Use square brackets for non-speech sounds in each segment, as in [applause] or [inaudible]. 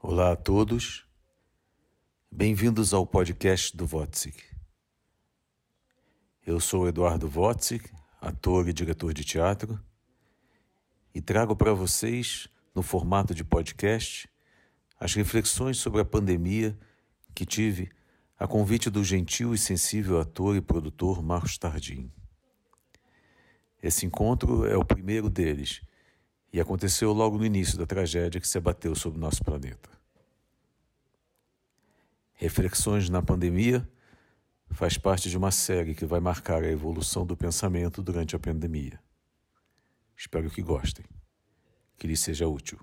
Olá a todos, bem-vindos ao podcast do Votsik. Eu sou Eduardo Votsik, ator e diretor de teatro, e trago para vocês, no formato de podcast, as reflexões sobre a pandemia que tive a convite do gentil e sensível ator e produtor Marcos Tardim. Esse encontro é o primeiro deles e aconteceu logo no início da tragédia que se abateu sobre o nosso planeta. Reflexões na pandemia faz parte de uma série que vai marcar a evolução do pensamento durante a pandemia. Espero que gostem, que lhes seja útil.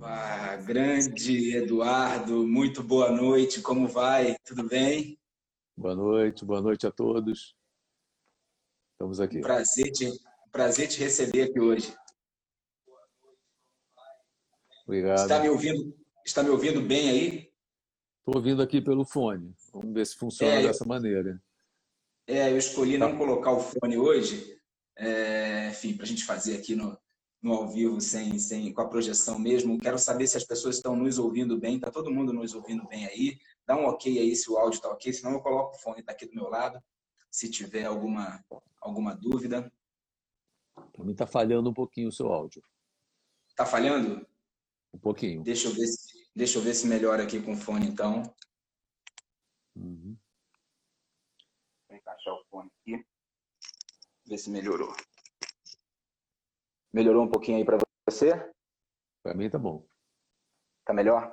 Ah, grande Eduardo, muito boa noite, como vai? Tudo bem? Boa noite, boa noite a todos. Estamos aqui. Prazer te, prazer te receber aqui hoje. Obrigado. Está me ouvindo, está me ouvindo bem aí? Estou ouvindo aqui pelo fone. Vamos ver se funciona é, dessa maneira. É, eu escolhi tá. não colocar o fone hoje, é, enfim, para a gente fazer aqui no, no ao vivo, sem, sem, com a projeção mesmo. Quero saber se as pessoas estão nos ouvindo bem. Está todo mundo nos ouvindo bem aí? Dá um ok aí se o áudio está ok, senão eu coloco o fone, está aqui do meu lado, se tiver alguma, alguma dúvida. Para mim está falhando um pouquinho o seu áudio. Está falhando? Um pouquinho. Deixa eu ver se, deixa eu ver se melhora aqui com o fone, então. Uhum. Vou encaixar o fone aqui. Ver se melhorou. Melhorou um pouquinho aí para você? Para mim tá bom. Tá melhor?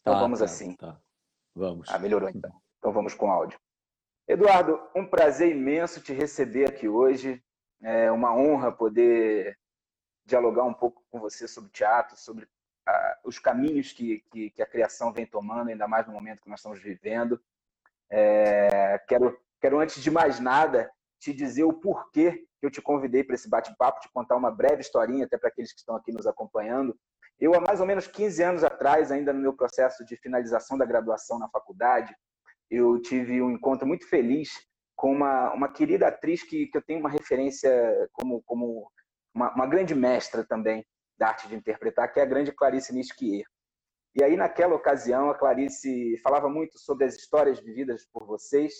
Então tá, vamos tá, assim. Tá. Vamos. Ah, melhorou então. Então vamos com áudio. Eduardo, um prazer imenso te receber aqui hoje. É uma honra poder dialogar um pouco com você sobre teatro, sobre ah, os caminhos que, que, que, a criação vem tomando, ainda mais no momento que nós estamos vivendo. É, quero, quero, antes de mais nada, te dizer o porquê eu te convidei para esse bate-papo, te contar uma breve historinha, até para aqueles que estão aqui nos acompanhando. Eu, há mais ou menos 15 anos atrás, ainda no meu processo de finalização da graduação na faculdade, eu tive um encontro muito feliz com uma, uma querida atriz que, que eu tenho uma referência como, como uma, uma grande mestra também da arte de interpretar, que é a grande Clarice Nisquier. E aí, naquela ocasião, a Clarice falava muito sobre as histórias vividas por vocês,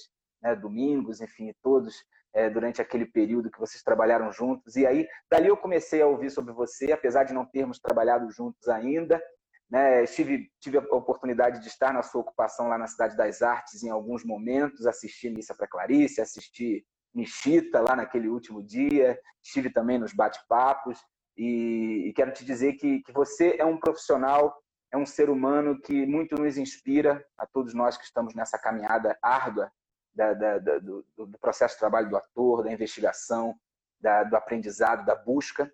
né, domingos, enfim, todos é, durante aquele período que vocês trabalharam juntos. E aí, dali eu comecei a ouvir sobre você, apesar de não termos trabalhado juntos ainda. Né, tive, tive a oportunidade de estar na sua ocupação lá na Cidade das Artes em alguns momentos, assisti Missa para Clarice, assisti Michita lá naquele último dia, estive também nos bate-papos e, e, quero te dizer que, que você é um profissional, é um ser humano que muito nos inspira a todos nós que estamos nessa caminhada árdua da, da, da, do, do, processo de trabalho do ator, da investigação, do aprendizado, da busca.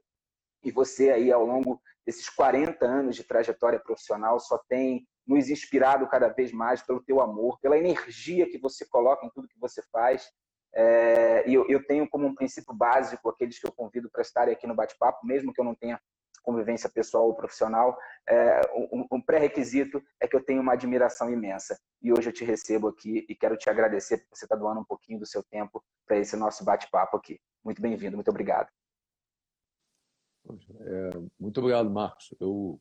E você aí, ao longo desses 40 anos de trajetória profissional, só tem nos inspirado cada vez mais pelo teu amor, pela energia que você coloca em tudo que você faz. É, e eu, eu, tenho como um princípio básico aqueles que eu convido para estarem aqui no bate-papo, mesmo que eu não tenha convivência pessoal ou profissional, é, um, um pré-requisito é que eu tenho uma admiração imensa. E hoje eu te recebo aqui e quero te agradecer por você estar doando um pouquinho do seu tempo para esse nosso bate-papo aqui. Muito bem-vindo, muito obrigado. É, muito obrigado, Marcos. Eu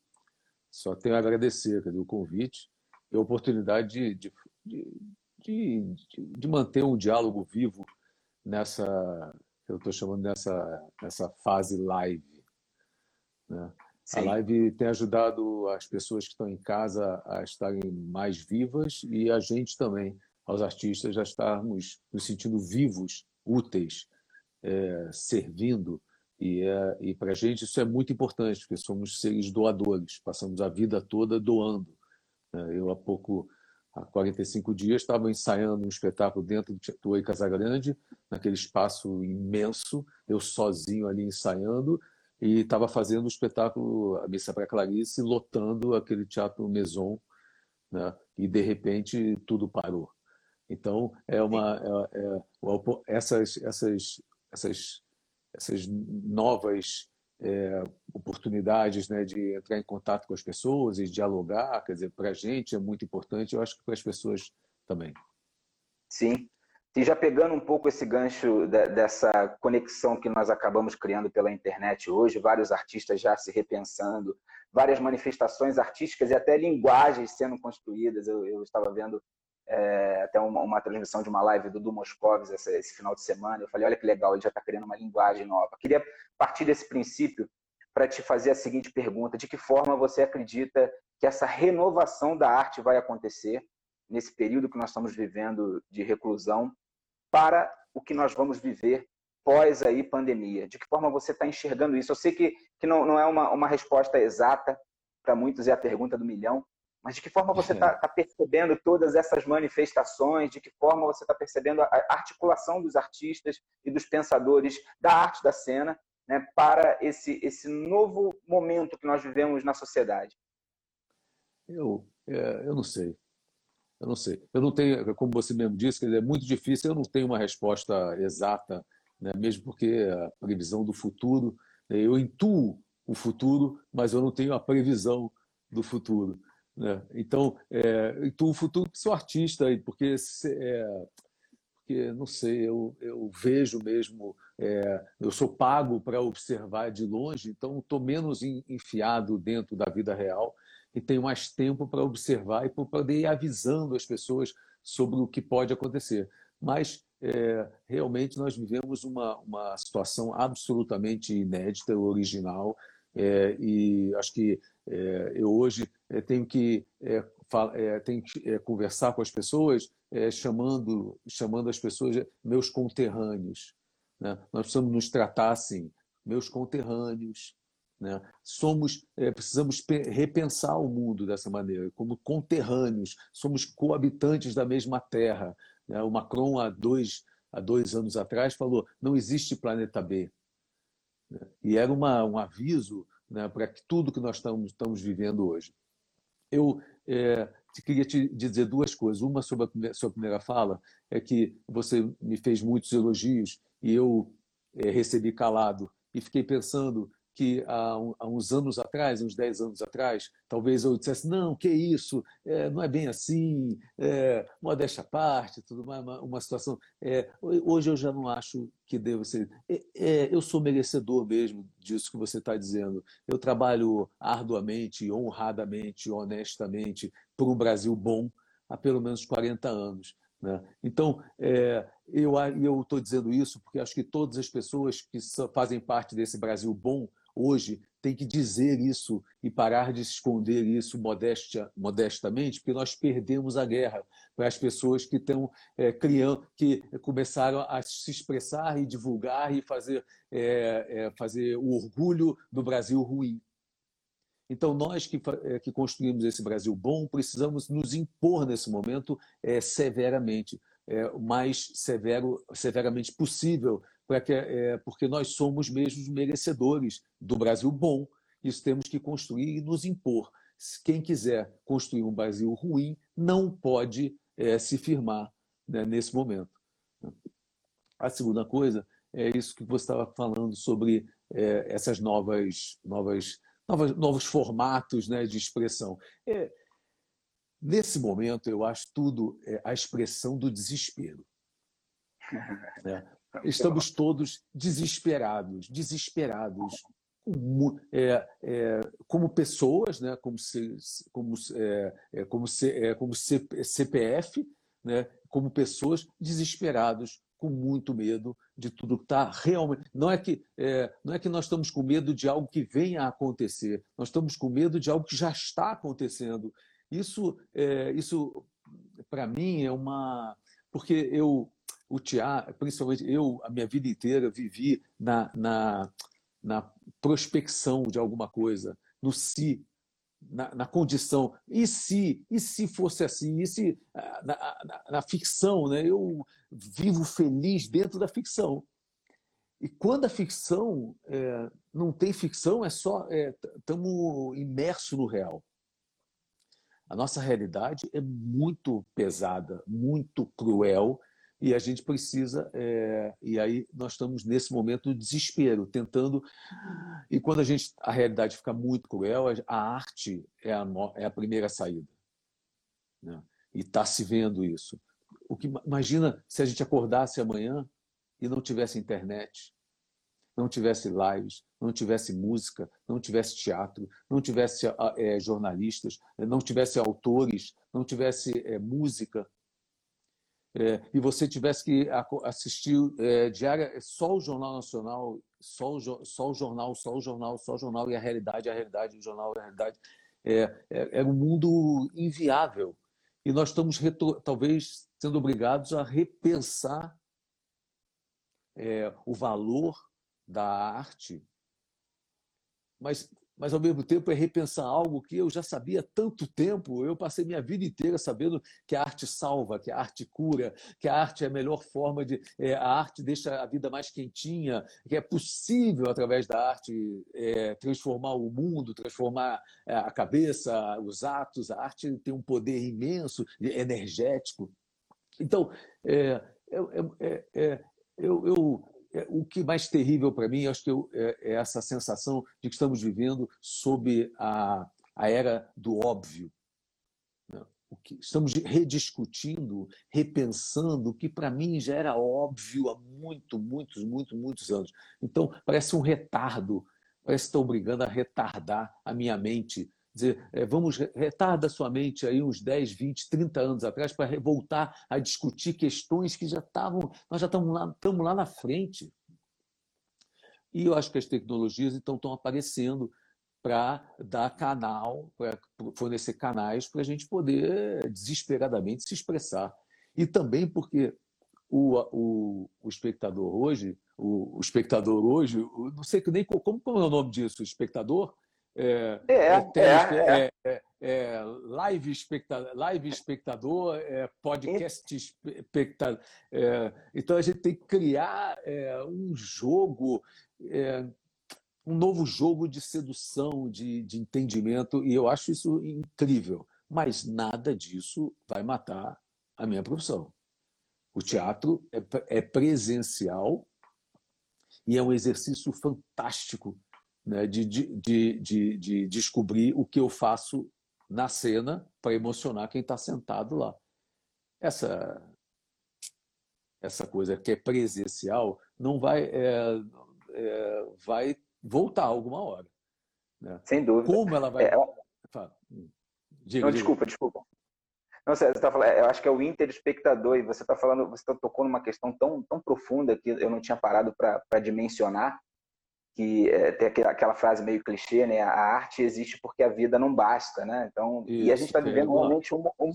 só tenho a agradecer o convite e a oportunidade de, de, de, de, manter um diálogo vivo nessa, eu estou chamando nessa, nessa fase live né? A live tem ajudado as pessoas que estão em casa a estarem mais vivas e a gente também, aos artistas, a estarmos nos sentindo vivos, úteis, é, servindo. E, é, e para a gente isso é muito importante, porque somos seres doadores, passamos a vida toda doando. Né? Eu, há pouco, há 45 dias, estava ensaiando um espetáculo dentro do Oi Casagrande, naquele espaço imenso, eu sozinho ali ensaiando, e estava fazendo o espetáculo A Missa para Clarice, lotando aquele teatro Maison, né? e de repente tudo parou. Então, é uma, é, é, essas, essas, essas, essas novas é, oportunidades né, de entrar em contato com as pessoas e dialogar, quer dizer, para a gente é muito importante, eu acho que para as pessoas também. Sim, E já pegando um pouco esse gancho dessa conexão que nós acabamos criando pela internet hoje, vários artistas já se repensando, várias manifestações artísticas e até linguagens sendo construídas. Eu, eu estava vendo é, até uma, uma, transmissão de uma live do Du Moscovis esse, esse, final de semana. Eu falei, olha que legal, ele já está criando uma linguagem nova. Queria partir desse princípio para te fazer a seguinte pergunta: de que forma você acredita que essa renovação da arte vai acontecer nesse período que nós estamos vivendo de reclusão? Para o que nós vamos viver pós aí pandemia? De que forma você está enxergando isso? Eu sei que, que não, não é uma, uma resposta exata, para muitos é a pergunta do milhão, mas de que forma você está tá percebendo todas essas manifestações? De que forma você está percebendo a articulação dos artistas e dos pensadores da arte da cena né, para esse, esse novo momento que nós vivemos na sociedade? Eu, é, eu não sei. Eu não sei. Eu não tenho, como você mesmo disse, é muito difícil, eu não tenho uma resposta exata, né? mesmo porque a previsão do futuro, né? eu intuo o futuro, mas eu não tenho a previsão do futuro. Né? Então, é, intuo o futuro porque sou artista, porque, é, porque não sei, eu, eu vejo mesmo, é, eu sou pago para observar de longe, então estou menos enfiado dentro da vida real e tenho mais tempo para observar e para poder ir avisando as pessoas sobre o que pode acontecer. Mas é, realmente nós vivemos uma, uma situação absolutamente inédita, original, é, e acho que é, eu hoje é, tenho que, é, é, tenho que conversar com as pessoas, chamando, chamando as pessoas meus conterrâneos. Né? Nós precisamos nos tratar assim, meus conterrâneos, né? Somos, é, precisamos repensar o mundo dessa maneira, como conterrâneos, somos coabitantes da mesma terra. Né? O Macron, há dois, há dois anos atrás, falou: não existe planeta B. Né? E era uma, um aviso né, para tudo que nós estamos, estamos vivendo hoje. Eu é, queria te dizer duas coisas. Uma sobre a sua primeira fala é que você me fez muitos elogios e eu é, recebi calado e fiquei pensando que há, há, uns anos atrás, uns 10 anos atrás, talvez eu dissesse, não, que isso, é, não é bem assim, é, modéstia à parte, tudo mais, uma, uma situação. É, hoje eu já não acho que devo ser. É, é, eu sou merecedor mesmo disso que você está dizendo. Eu trabalho arduamente, honradamente, honestamente para um Brasil bom há pelo menos 40 anos. Né? Então, é, eu estou dizendo isso porque acho que todas as pessoas que fazem parte desse Brasil bom hoje tem que dizer isso e parar de esconder isso modestamente, porque nós perdemos a guerra para as pessoas que estão é, criando, que começaram a se expressar e divulgar e fazer, é, é, fazer o orgulho do Brasil ruim. Então, nós que, que construímos esse Brasil bom, precisamos nos impor nesse momento severamente, o mais severo, severamente possível, que, é, porque nós somos mesmo merecedores do Brasil bom. Isso temos que construir e nos impor. Quem quiser construir um Brasil ruim não pode é, se firmar né, nesse momento. A segunda coisa é isso que você estava falando sobre é, essas novas, novas, novas, novos formatos né, de expressão. É, nesse momento, eu acho tudo é, a expressão do desespero. [laughs] Né? Estamos todos desesperados, desesperados, como, é, é, como pessoas, né? como, como, é, é como, é, como CPF, né? como pessoas desesperados, com muito medo de tudo que está realmente. Não é, que, é, não é que nós estamos com medo de algo que venha a acontecer, nós estamos com medo de algo que já está acontecendo. Isso, é, isso para mim, é uma. Porque eu, o teatro, principalmente eu, a minha vida inteira, vivi na, na, na prospecção de alguma coisa, no si, na, na, condição. E se, e se fosse assim? E se ah, na, na, na, ficção, né? eu vivo feliz dentro da ficção. E quando a ficção é, não tem ficção, é só estamos é, imersos no real. A nossa realidade é muito pesada, muito cruel e a gente precisa, é, e aí nós estamos nesse momento de desespero, tentando, e quando a gente, a realidade fica muito cruel, a arte é a, é a primeira saída. Né? E está se vendo isso. o que imagina se a gente acordasse amanhã e não tivesse internet, não tivesse lives, não tivesse música, não tivesse teatro, não tivesse é, jornalistas, não tivesse autores, não tivesse é, música, é, e você tivesse que assistir é, diária só o Jornal Nacional, só o, só o jornal, só o jornal, só o jornal e a realidade, a realidade, o jornal, a realidade, é, é, é um mundo inviável. E nós estamos, talvez, sendo obrigados a repensar é, o valor da arte, mas mas ao mesmo tempo é repensar algo que eu já sabia há tanto tempo. Eu passei minha vida inteira sabendo que a arte salva, que a arte cura, que a arte é a melhor forma de. É, a arte deixa a vida mais quentinha, que é possível, através da arte, é, transformar o mundo, transformar é, a cabeça, os atos. A arte tem um poder imenso, energético. Então, é, é, é, eu, eu é, o que mais terrível para mim, acho que eu, é, é, essa sensação de que estamos vivendo sob a, a era do óbvio. Né? Que, estamos rediscutindo, repensando o que para mim já era óbvio há muito, muitos, muitos, muitos anos. Então, parece um retardo, parece estar obrigando a retardar a minha mente dizer, é, vamos retarda sua mente aí uns 10, 20, 30 anos atrás para voltar a discutir questões que já estavam, nós já estamos lá, estamos lá na frente. E eu acho que as tecnologias então estão aparecendo para dar canal, para fornecer canais para a gente poder desesperadamente se expressar. E também porque o, o, o espectador hoje, o, o espectador hoje, não sei nem como, como é o nome disso, espectador, é, é, é, é, é, live, espectador, live espectador, podcast espectador. então a gente tem que criar um jogo, um novo jogo de sedução, de, de entendimento, e eu acho isso incrível. Mas nada disso vai matar a minha profissão. O teatro é presencial e é um exercício fantástico né, de, de, de, de descobrir o que eu faço na cena para emocionar quem está sentado lá. Essa, essa coisa que é presencial não vai, é, é, vai voltar alguma hora. Né? Sem dúvida. Como ela vai. É... Hum, diga, não, desculpa, desculpa. Não, você está falando, eu acho que é o interespectador, e você está falando, você tá tocou numa questão tão, tão profunda que eu não tinha parado para dimensionar, que é, tem aquela frase meio clichê, né? A arte existe porque a vida não basta, né? Então, Isso, e a gente está vivendo realmente um, um,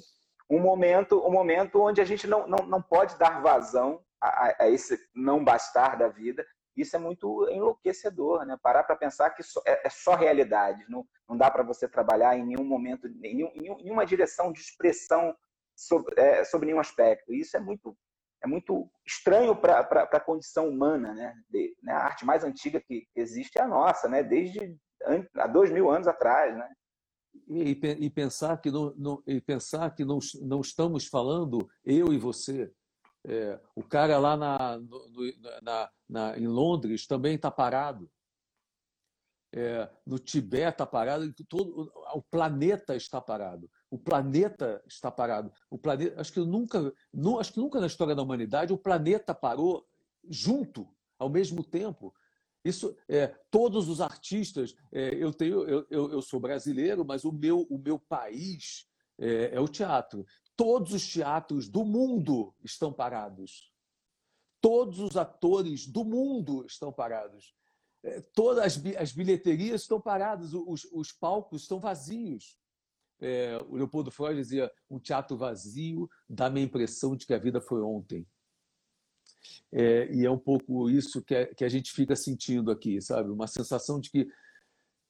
um, momento, um momento onde a gente não, não, não pode dar vazão a, a esse não bastar da vida. Isso é muito enlouquecedor, né? Parar para pensar que é, é, só realidade, não, não dá para você trabalhar em nenhum momento, em, nenhum, em nenhuma direção de expressão sobre, é, sobre nenhum aspecto. Isso é muito é muito estranho para a condição humana, né? De, né? A arte mais antiga que existe é a nossa, né? Desde há dois mil anos atrás, né? E, e pensar que não, não, e pensar que não, não estamos falando eu e você. É, o cara lá na, no, na, na, em Londres também está parado. É, no Tibete está parado, todo, o planeta está parado o planeta está parado. O planeta, acho que nunca, não, acho que nunca na história da humanidade o planeta parou junto, ao mesmo tempo. Isso, é, todos os artistas, é, eu tenho, eu, eu, eu, sou brasileiro, mas o meu, o meu país é, é o teatro. Todos os teatros do mundo estão parados. Todos os atores do mundo estão parados. É, todas as, as bilheterias estão paradas, os, os palcos estão vazios é, o Leopoldo Freud dizia: um teatro vazio dá-me a impressão de que a vida foi ontem. É, e é um pouco isso que, é, que, a gente fica sentindo aqui, sabe? Uma sensação de que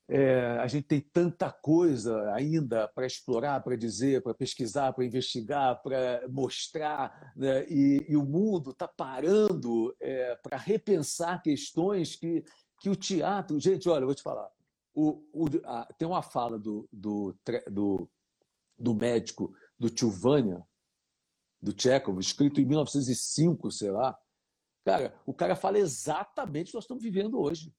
é, a gente tem tanta coisa ainda para explorar, para dizer, para pesquisar, para investigar, para mostrar, né? e, e, o mundo está parando é, para repensar questões que, que o teatro. Gente, olha, eu vou te falar o, o, a, tem uma fala do, do, do, do médico do Tilvânia, do Chekhov, escrito em 1905, sei lá. Cara, o cara fala exatamente o que nós estamos vivendo hoje.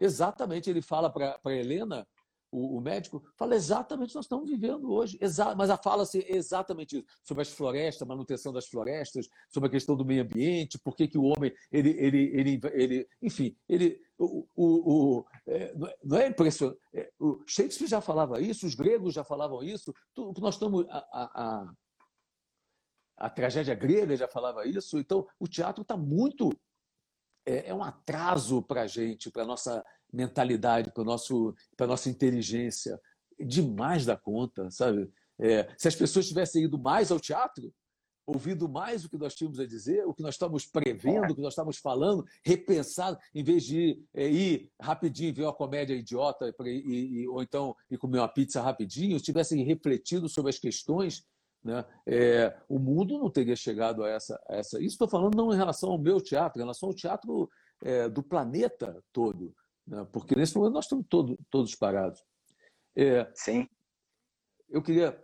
Exatamente, ele fala para Helena o, o, médico, fala exatamente o que nós estamos vivendo hoje. Exa mas fala-se exatamente isso, sobre as florestas, manutenção das florestas, sobre a questão do meio ambiente, por que, que o homem, ele, ele, ele, ele enfim, ele, o, o, o é, não é impressionante. É, o Shakespeare já falava isso, os gregos já falavam isso, tudo, nós estamos. A, a, a, a tragédia grega já falava isso, então o teatro está muito. É, é um atraso para a gente, para a nossa mentalidade, para a nossa inteligência. Demais da conta, sabe? É, se as pessoas tivessem ido mais ao teatro, ouvido mais o que nós tínhamos a dizer, o que nós estávamos prevendo, o que nós estávamos falando, repensado, em vez de é, ir rapidinho ver uma comédia idiota e, e, ou então ir comer uma pizza rapidinho, tivessem refletido sobre as questões, né, é, o mundo não teria chegado a essa, a essa. Isso estou falando não em relação ao meu teatro, em relação ao teatro é, do planeta todo né? porque nesse momento nós estamos todo, todos parados. É, Sim. Eu queria,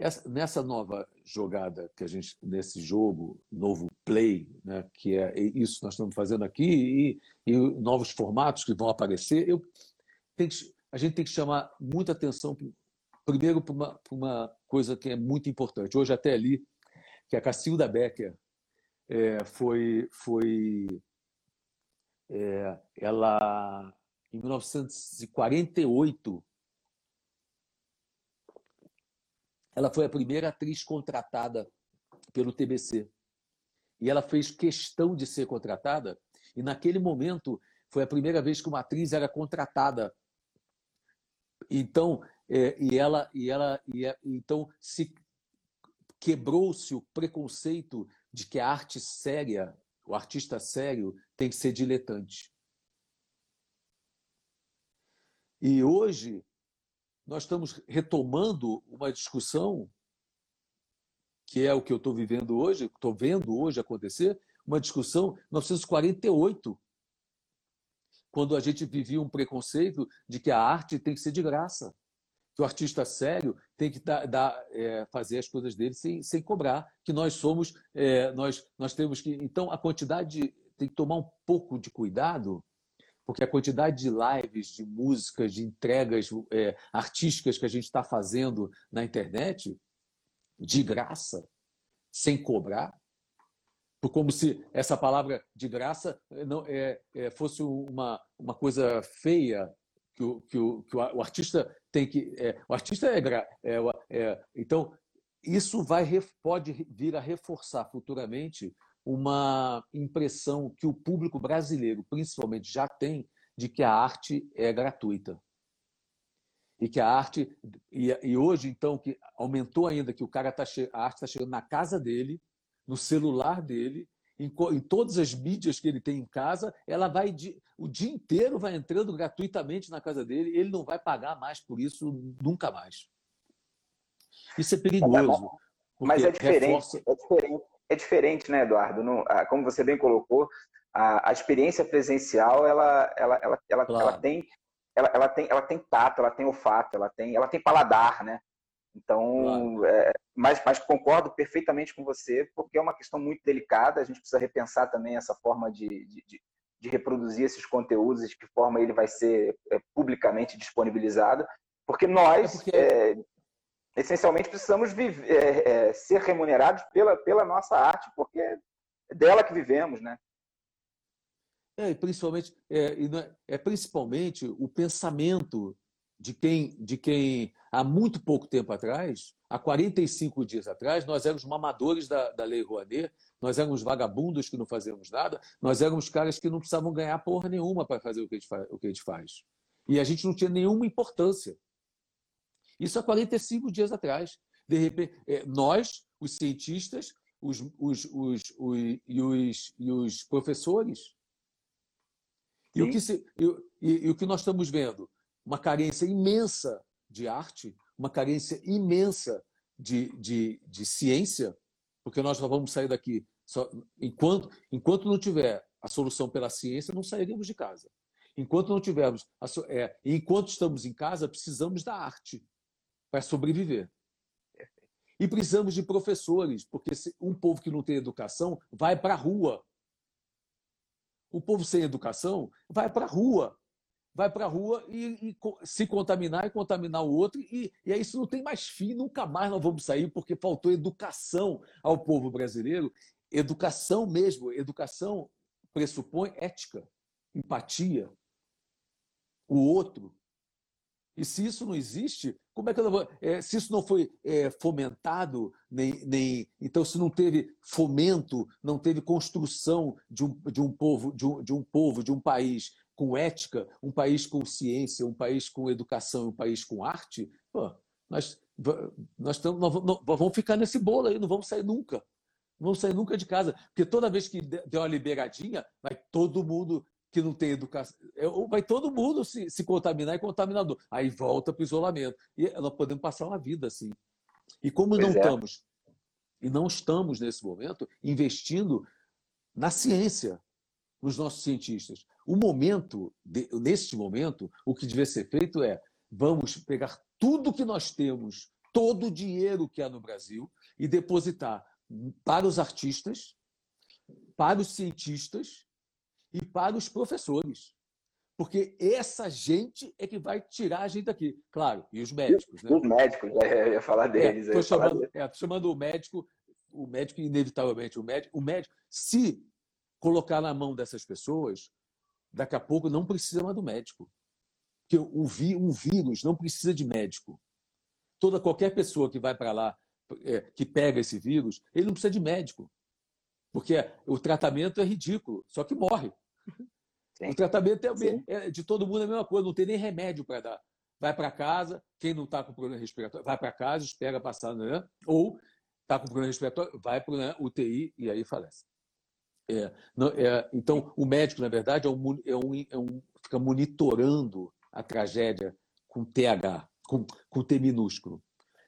essa, nessa nova jogada que a gente, nesse jogo, novo play, né, que é isso que nós estamos fazendo aqui, e, e novos formatos que vão aparecer, eu, que, a gente tem que chamar muita atenção, primeiro, para uma, uma coisa que é muito importante. Hoje até ali, que a Cacilda Becker é, foi, foi é, ela, em 1948, ela foi a primeira atriz contratada pelo TBC. E ela fez questão de ser contratada, e naquele momento foi a primeira vez que uma atriz era contratada. Então, é, e ela, e ela, e, então se quebrou-se o preconceito de que a arte séria o artista sério tem que ser diletante. E hoje nós estamos retomando uma discussão que é o que eu estou vivendo hoje, estou vendo hoje acontecer, uma discussão 1948, quando a gente vivia um preconceito de que a arte tem que ser de graça que o artista sério tem que dar, dar é, fazer as coisas dele sem, sem cobrar, que nós somos, é, nós, nós temos que. Então, a quantidade tem que tomar um pouco de cuidado, porque a quantidade de lives, de músicas, de entregas é, artísticas que a gente está fazendo na internet, de graça, sem cobrar, como se essa palavra de graça não é, é, fosse uma, uma coisa feia que o, que o, que o artista tem que. É, o artista é, é, é, Então, isso vai, pode vir a reforçar futuramente uma impressão que o público brasileiro, principalmente, já tem de que a arte é gratuita. E que a arte. E, e hoje, então, que aumentou ainda que o cara tá, a arte está chegando na casa dele, no celular dele, em, em, todas as mídias que ele tem em casa, ela vai o dia inteiro vai entrando gratuitamente na casa dele, ele não vai pagar mais por isso nunca mais. Isso é perigoso. Mas é diferente, reforça... é diferente, é diferente, né, Eduardo? No, como você bem colocou, a, a experiência presencial ela, ela, ela, ela, claro. ela tem ela, ela, tem, ela tem tato, ela tem olfato, ela tem, ela tem paladar, né? Então, claro. é, mas, mas concordo perfeitamente com você, porque é uma questão muito delicada, a gente precisa repensar também essa forma de, de, de reproduzir esses conteúdos, de que forma ele vai ser é, publicamente disponibilizado, porque nós, é porque... É, essencialmente, precisamos viver, é, é, ser remunerados pela, pela nossa arte, porque é dela que vivemos, né? É, principalmente, é, é, principalmente o pensamento de quem, de quem há muito pouco tempo atrás, há 45 dias atrás, nós éramos mamadores da, da Lei Rouanet, nós éramos vagabundos que não fazíamos nada, nós éramos caras que não precisavam ganhar porra nenhuma para fazer o que, a gente o que a gente faz. E a gente não tinha nenhuma importância. Isso há 45 dias atrás. De repente, é, nós, os cientistas, os, os, os, os, e, os, e os professores. E o, que se, e, e, e o que nós estamos vendo? uma carência imensa de arte, uma carência imensa de, de, de ciência, porque nós só vamos sair daqui só, enquanto, enquanto não tiver a solução pela ciência, não sairemos de casa. Enquanto não tivermos, a, é, enquanto estamos em casa, precisamos da arte para sobreviver. E precisamos de professores, porque um povo que não tem educação vai para a rua. O povo sem educação vai para a rua vai para a rua e, e, se contaminar e contaminar o outro, e, e aí isso não tem mais fim, nunca mais nós vamos sair, porque faltou educação ao povo brasileiro, educação mesmo, educação pressupõe ética, empatia, o outro. E se isso não existe, como é que eu vou, é, se isso não foi é, fomentado, nem, nem então se não teve fomento, não teve construção de um, de um povo, de um, de um povo, de um país com ética, um país com ciência, um país com educação, um país com arte, pô, nós, nós, tamo, nós, vamos ficar nesse bolo aí, não vamos sair nunca. Não vamos sair nunca de casa. Porque toda vez que der uma liberadinha, vai todo mundo que não tem educação. É, vai todo mundo se, se contaminar e contaminador. Aí volta para o isolamento. E nós podemos passar uma vida assim. E como pois não é. estamos, e não estamos nesse momento, investindo na ciência, nos nossos cientistas. O momento, neste momento, o que deve ser feito é vamos pegar tudo que nós temos, todo o dinheiro que há no Brasil e depositar para os artistas, para os cientistas e para os professores. Porque essa gente é que vai tirar a gente daqui. Claro, e os médicos. Né? Os médicos, é, eu ia falar deles. Estou é, chamando, é, chamando o médico, o médico, inevitavelmente, o médico, o médico, se colocar na mão dessas pessoas, daqui a pouco não precisa mais do médico. Porque um vírus não precisa de médico. Toda qualquer pessoa que vai para lá, é, que pega esse vírus, ele não precisa de médico. Porque o tratamento é ridículo, só que morre. [laughs] Sim. O tratamento é, é, de todo mundo é a mesma coisa, não tem nem remédio para dar. Vai para casa, quem não está com problema respiratório, vai para casa, espera passar, né? ou está com problema respiratório, vai para né, UTI e aí falece. É, não, é, então, o médico, na verdade, é um, é um, é um, fica monitorando a tragédia com TH, com, com T minúsculo.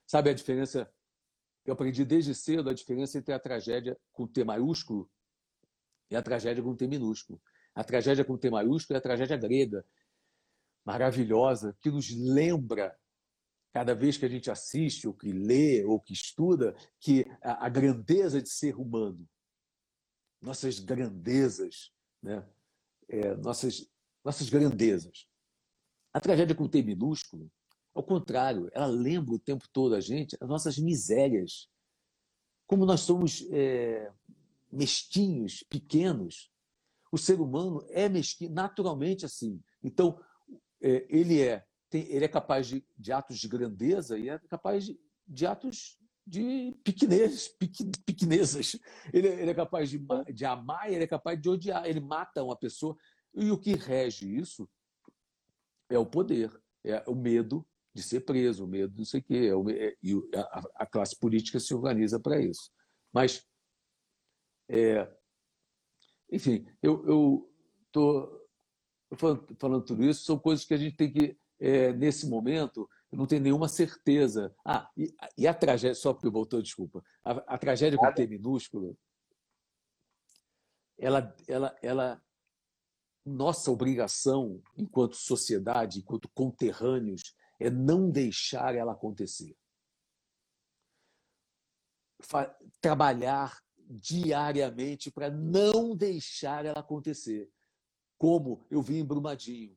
Sabe a diferença? Eu aprendi desde cedo a diferença entre a tragédia com T maiúsculo e a tragédia com T minúsculo. A tragédia com T maiúsculo é a tragédia grega, maravilhosa, que nos lembra, cada vez que a gente assiste, ou que lê, ou que estuda, que a, grandeza de ser humano nossas grandezas, né? É, nossas, nossas grandezas. A tragédia com T minúsculo, ao contrário, ela lembra o tempo todo a gente as nossas misérias. Como nós somos é, mesquinhos, pequenos. O ser humano é mesquinho, naturalmente assim. Então, é, ele, é, tem, ele é capaz de, de atos de grandeza e é capaz de, de atos de pequenez, pequenezas. Ele, ele, é capaz de, de amar e ele é capaz de odiar. Ele mata uma pessoa. E o que rege isso é o poder, é o medo de ser preso, o medo de não sei o quê. É é, e a, a, classe política se organiza para isso. Mas, é, enfim, eu estou falando, falando tudo isso, são coisas que a gente tem que, é, nesse momento, não tenho nenhuma certeza. Ah, e, e a tragédia, só porque voltou, desculpa, a, a tragédia com T minúsculo, ela, ela, ela, nossa obrigação enquanto sociedade, enquanto conterrâneos, é não deixar ela acontecer. Fa trabalhar diariamente para não deixar ela acontecer. Como eu vi em Brumadinho.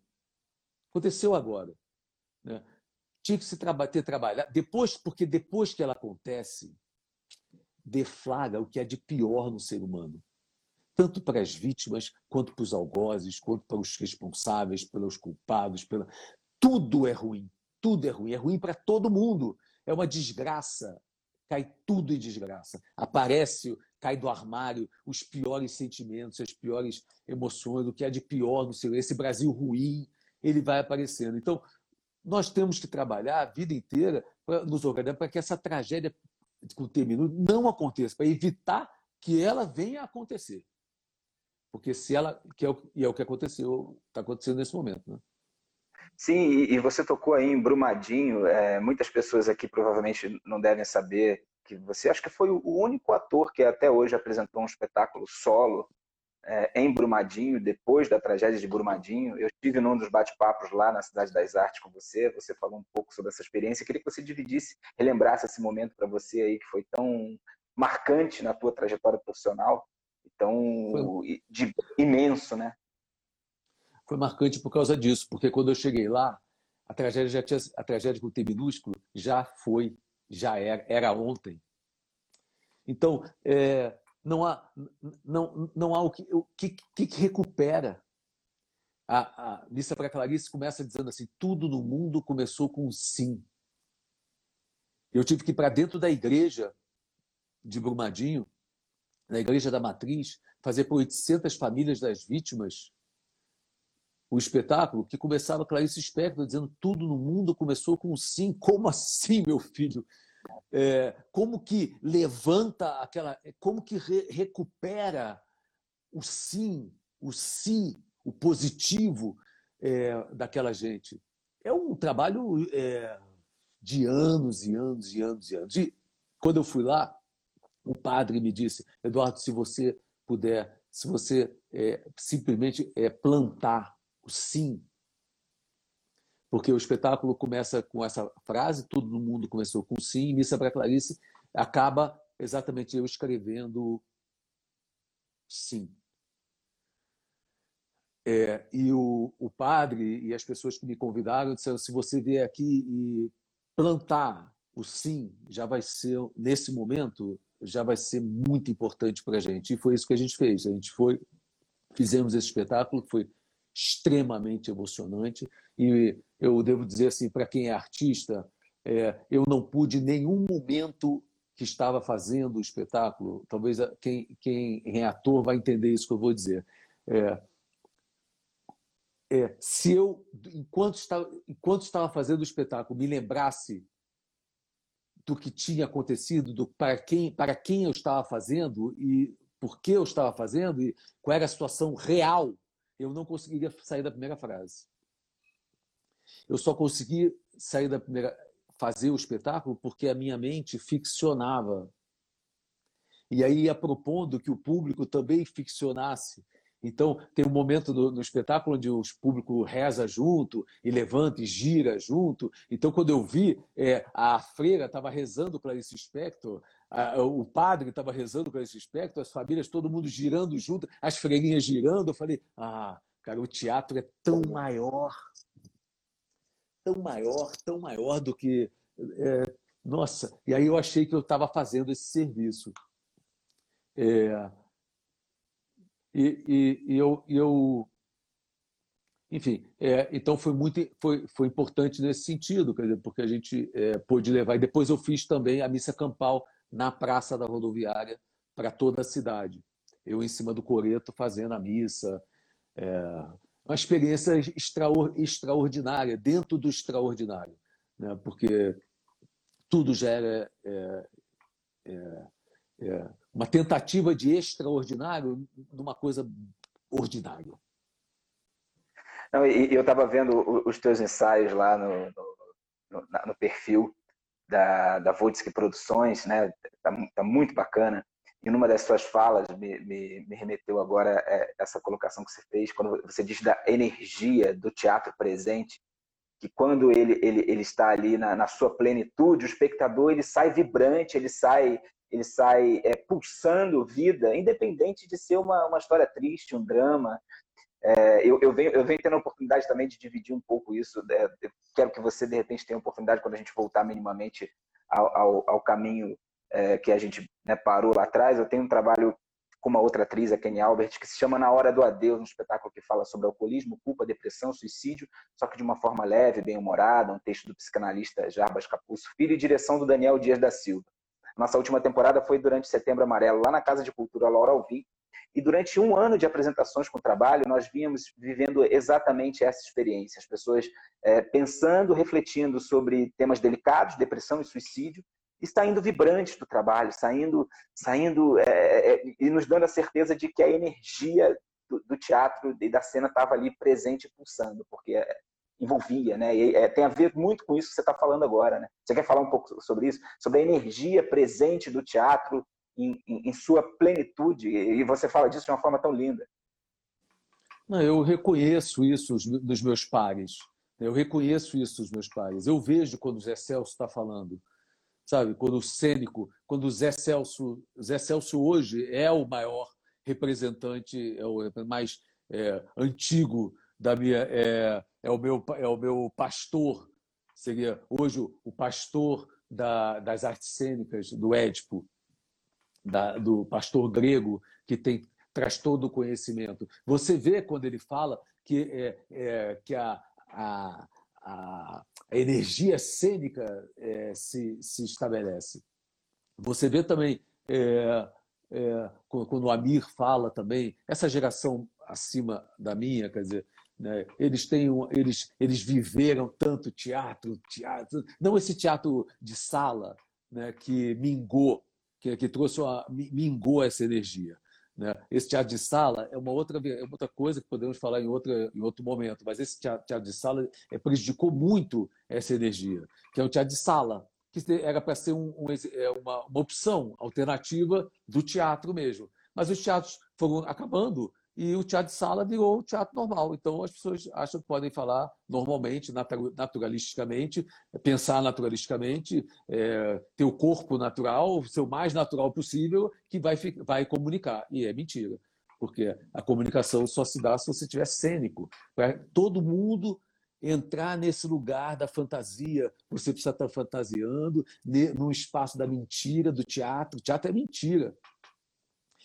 Aconteceu agora. Né? tinha que se traba ter trabalhado. Depois, porque depois que ela acontece, deflaga o que é de pior no ser humano. Tanto para as vítimas, quanto para os algozes, quanto para os responsáveis, pelos culpados. Pela... Tudo é ruim. Tudo é ruim. É ruim para todo mundo. É uma desgraça. Cai tudo em desgraça. Aparece, cai do armário os piores sentimentos, as piores emoções, o que é de pior no ser. Esse Brasil ruim, ele vai aparecendo. Então, nós temos que trabalhar a vida inteira para nos organizar para que essa tragédia com termino não aconteça, para evitar que ela venha a acontecer. Porque se ela, que é o, e é o que aconteceu, está acontecendo nesse momento, né? Sim, e você tocou aí em Brumadinho. É, muitas pessoas aqui provavelmente não devem saber que você acho que foi o único ator que até hoje apresentou um espetáculo solo é, em Brumadinho, depois da tragédia de Brumadinho. Eu estive num dos bate-papos lá na Cidade das Artes com você, você falou um pouco sobre essa experiência. Eu queria que você dividisse, relembrasse esse momento para você aí que foi tão marcante na tua trajetória profissional, tão de, imenso, né? Foi marcante por causa disso, porque quando eu cheguei lá, a tragédia já tinha, a tragédia com T minúsculo já foi, já era, era ontem. Então, é, não há, não, não há o que, o que, que recupera. A, a missa para Clarice começa dizendo assim: tudo no mundo começou com um sim. Eu tive que ir para dentro da igreja de Brumadinho, na igreja da Matriz, fazer para 800 famílias das vítimas o espetáculo que começava Clarice Spector dizendo tudo no mundo começou com um sim. Como assim, meu filho? É, como que levanta aquela. Como que re, recupera o sim, o sim, o positivo é, daquela gente? É um trabalho é, de anos e anos e anos e anos. E quando eu fui lá, o padre me disse: Eduardo, se você puder, se você é, simplesmente é, plantar sim, porque o espetáculo começa com essa frase, tudo no mundo começou com sim, Missa para Clarice acaba exatamente eu escrevendo sim. É, e o, o padre e as pessoas que me convidaram disseram: se você vier aqui e plantar o sim, já vai ser, nesse momento, já vai ser muito importante para a gente. E foi isso que a gente fez. A gente foi, fizemos esse espetáculo, que foi extremamente emocionante. E eu devo dizer assim, para quem é artista, é, eu não pude, em nenhum momento que estava fazendo o espetáculo, talvez quem, quem é ator vai entender isso que eu vou dizer. É, é, se eu, enquanto estava, enquanto estava fazendo o espetáculo, me lembrasse do que tinha acontecido, do para quem, para quem eu estava fazendo e por que eu estava fazendo e qual era a situação real, eu não conseguiria sair da primeira frase. Eu só consegui sair da primeira fazer o espetáculo porque a minha mente ficcionava. E aí ia propondo que o público também ficcionasse então, tem um momento no, no, espetáculo onde o público reza junto e levanta e gira junto. Então, quando eu vi, é, a freira estava rezando Clarice Spector, a, o padre estava rezando Clarice Spector, as famílias, todo mundo girando junto, as freirinhas girando. Eu falei, ah, cara, o teatro é tão maior, tão maior, tão maior do que... É, nossa, e aí eu achei que eu estava fazendo esse serviço. É, e, e, e eu, eu, enfim, é, então foi muito foi, foi importante nesse sentido, dizer, porque a gente é, pôde levar. E depois eu fiz também a missa campal na praça da rodoviária para toda a cidade. Eu em cima do coreto fazendo a missa. É, uma experiência extraordinária, dentro do extraordinário, né? porque tudo já era é, é, é, uma tentativa de extraordinário numa coisa ordinária. Não, e, eu estava vendo os teus ensaios lá no, no, no perfil da, da Vodsky Produções, né? Tá, tá, muito bacana. E numa das suas falas me, me, me remeteu agora é, essa colocação que você fez, quando você diz da energia do teatro presente, que quando ele, ele, ele está ali na, na sua plenitude, o espectador ele sai vibrante, ele sai ele sai é, pulsando vida, independente de ser uma, uma história triste, um drama. É, eu, eu, venho, eu venho tendo a oportunidade também de dividir um pouco isso. Né? quero que você, de repente, tenha a oportunidade, quando a gente voltar minimamente ao, ao, ao caminho é, que a gente né, parou lá atrás. Eu tenho um trabalho com uma outra atriz, a Kenny Albert, que se chama Na Hora do Adeus, um espetáculo que fala sobre alcoolismo, culpa, depressão, suicídio, só que de uma forma leve, bem-humorada, um texto do psicanalista Jarbas Capuzzo Filho e direção do Daniel Dias da Silva. Nossa última temporada foi durante Setembro Amarelo, lá na Casa de Cultura Laura Alvim. E durante um ano de apresentações com o trabalho, nós vínhamos vivendo exatamente essa experiência. As pessoas é, pensando, refletindo sobre temas delicados, depressão e suicídio, e saindo vibrantes do trabalho, saindo, saindo é, é, e nos dando a certeza de que a energia do, do teatro e da cena estava ali presente e pulsando, porque envolvia, né? E é, tem a ver muito com isso que você está falando agora, né? Você quer falar um pouco sobre isso, sobre a energia presente do teatro em, em, em sua plenitude? E você fala disso de uma forma tão linda. Não, eu reconheço isso dos meus pares. Eu reconheço isso dos meus pares. Eu vejo quando o Zé Celso está falando, sabe? Quando o cênico, quando o Zé Celso, Zé Celso hoje é o maior representante, é o mais é, antigo da minha é, é o meu é o meu pastor seria hoje o pastor da, das artes cênicas do Édipo, da, do pastor grego que tem traz todo o conhecimento. Você vê quando ele fala que, é, é, que a, a, a, energia cênica é, se, se estabelece. Você vê também é, é, quando o Amir fala também, essa geração acima da minha, quer dizer, né, eles têm eles eles viveram tanto teatro, teatro, não esse teatro de sala, né, que mingou, que, que trouxe uma, mingou essa energia. Né? Esse teatro de sala é uma outra, é outra coisa que podemos falar em, outra, em outro momento, mas esse teatro, teatro de sala é, prejudicou muito essa energia, que é um teatro de sala, que era para ser um, um, é uma, uma opção alternativa do teatro mesmo. Mas os teatros foram acabando e o teatro de sala virou teatro normal. Então as pessoas acham que podem falar normalmente, naturalisticamente, pensar naturalisticamente, é, ter o corpo natural, ser o mais natural possível, que vai, vai comunicar. E é mentira, porque a comunicação só se dá se você tiver cênico. Para todo mundo entrar nesse lugar da fantasia, você precisa estar fantasiando no espaço da mentira, do teatro. O teatro é mentira.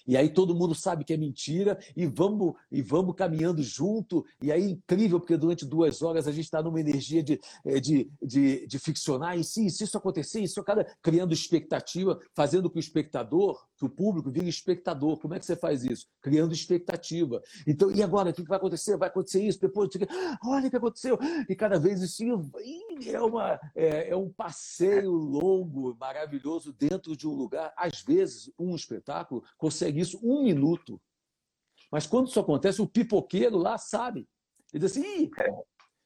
E aí todo mundo sabe que é mentira e vamos e vamos caminhando junto. E aí incrível, porque durante duas horas a gente está numa energia de, eh, de, de, de ficcionar. E se, se isso acontecer, isso cada criando expectativa, fazendo com o espectador, que o público vire espectador. Como é que você faz isso? Criando expectativa. Então, e agora? O que vai acontecer? Vai acontecer isso? Depois, olha o que aconteceu. E cada vez isso é, uma, é, é um passeio longo, maravilhoso dentro de um lugar. Às vezes, um espetáculo consegue isso um minuto. Mas quando isso acontece, o pipoqueiro lá sabe. Ele diz assim: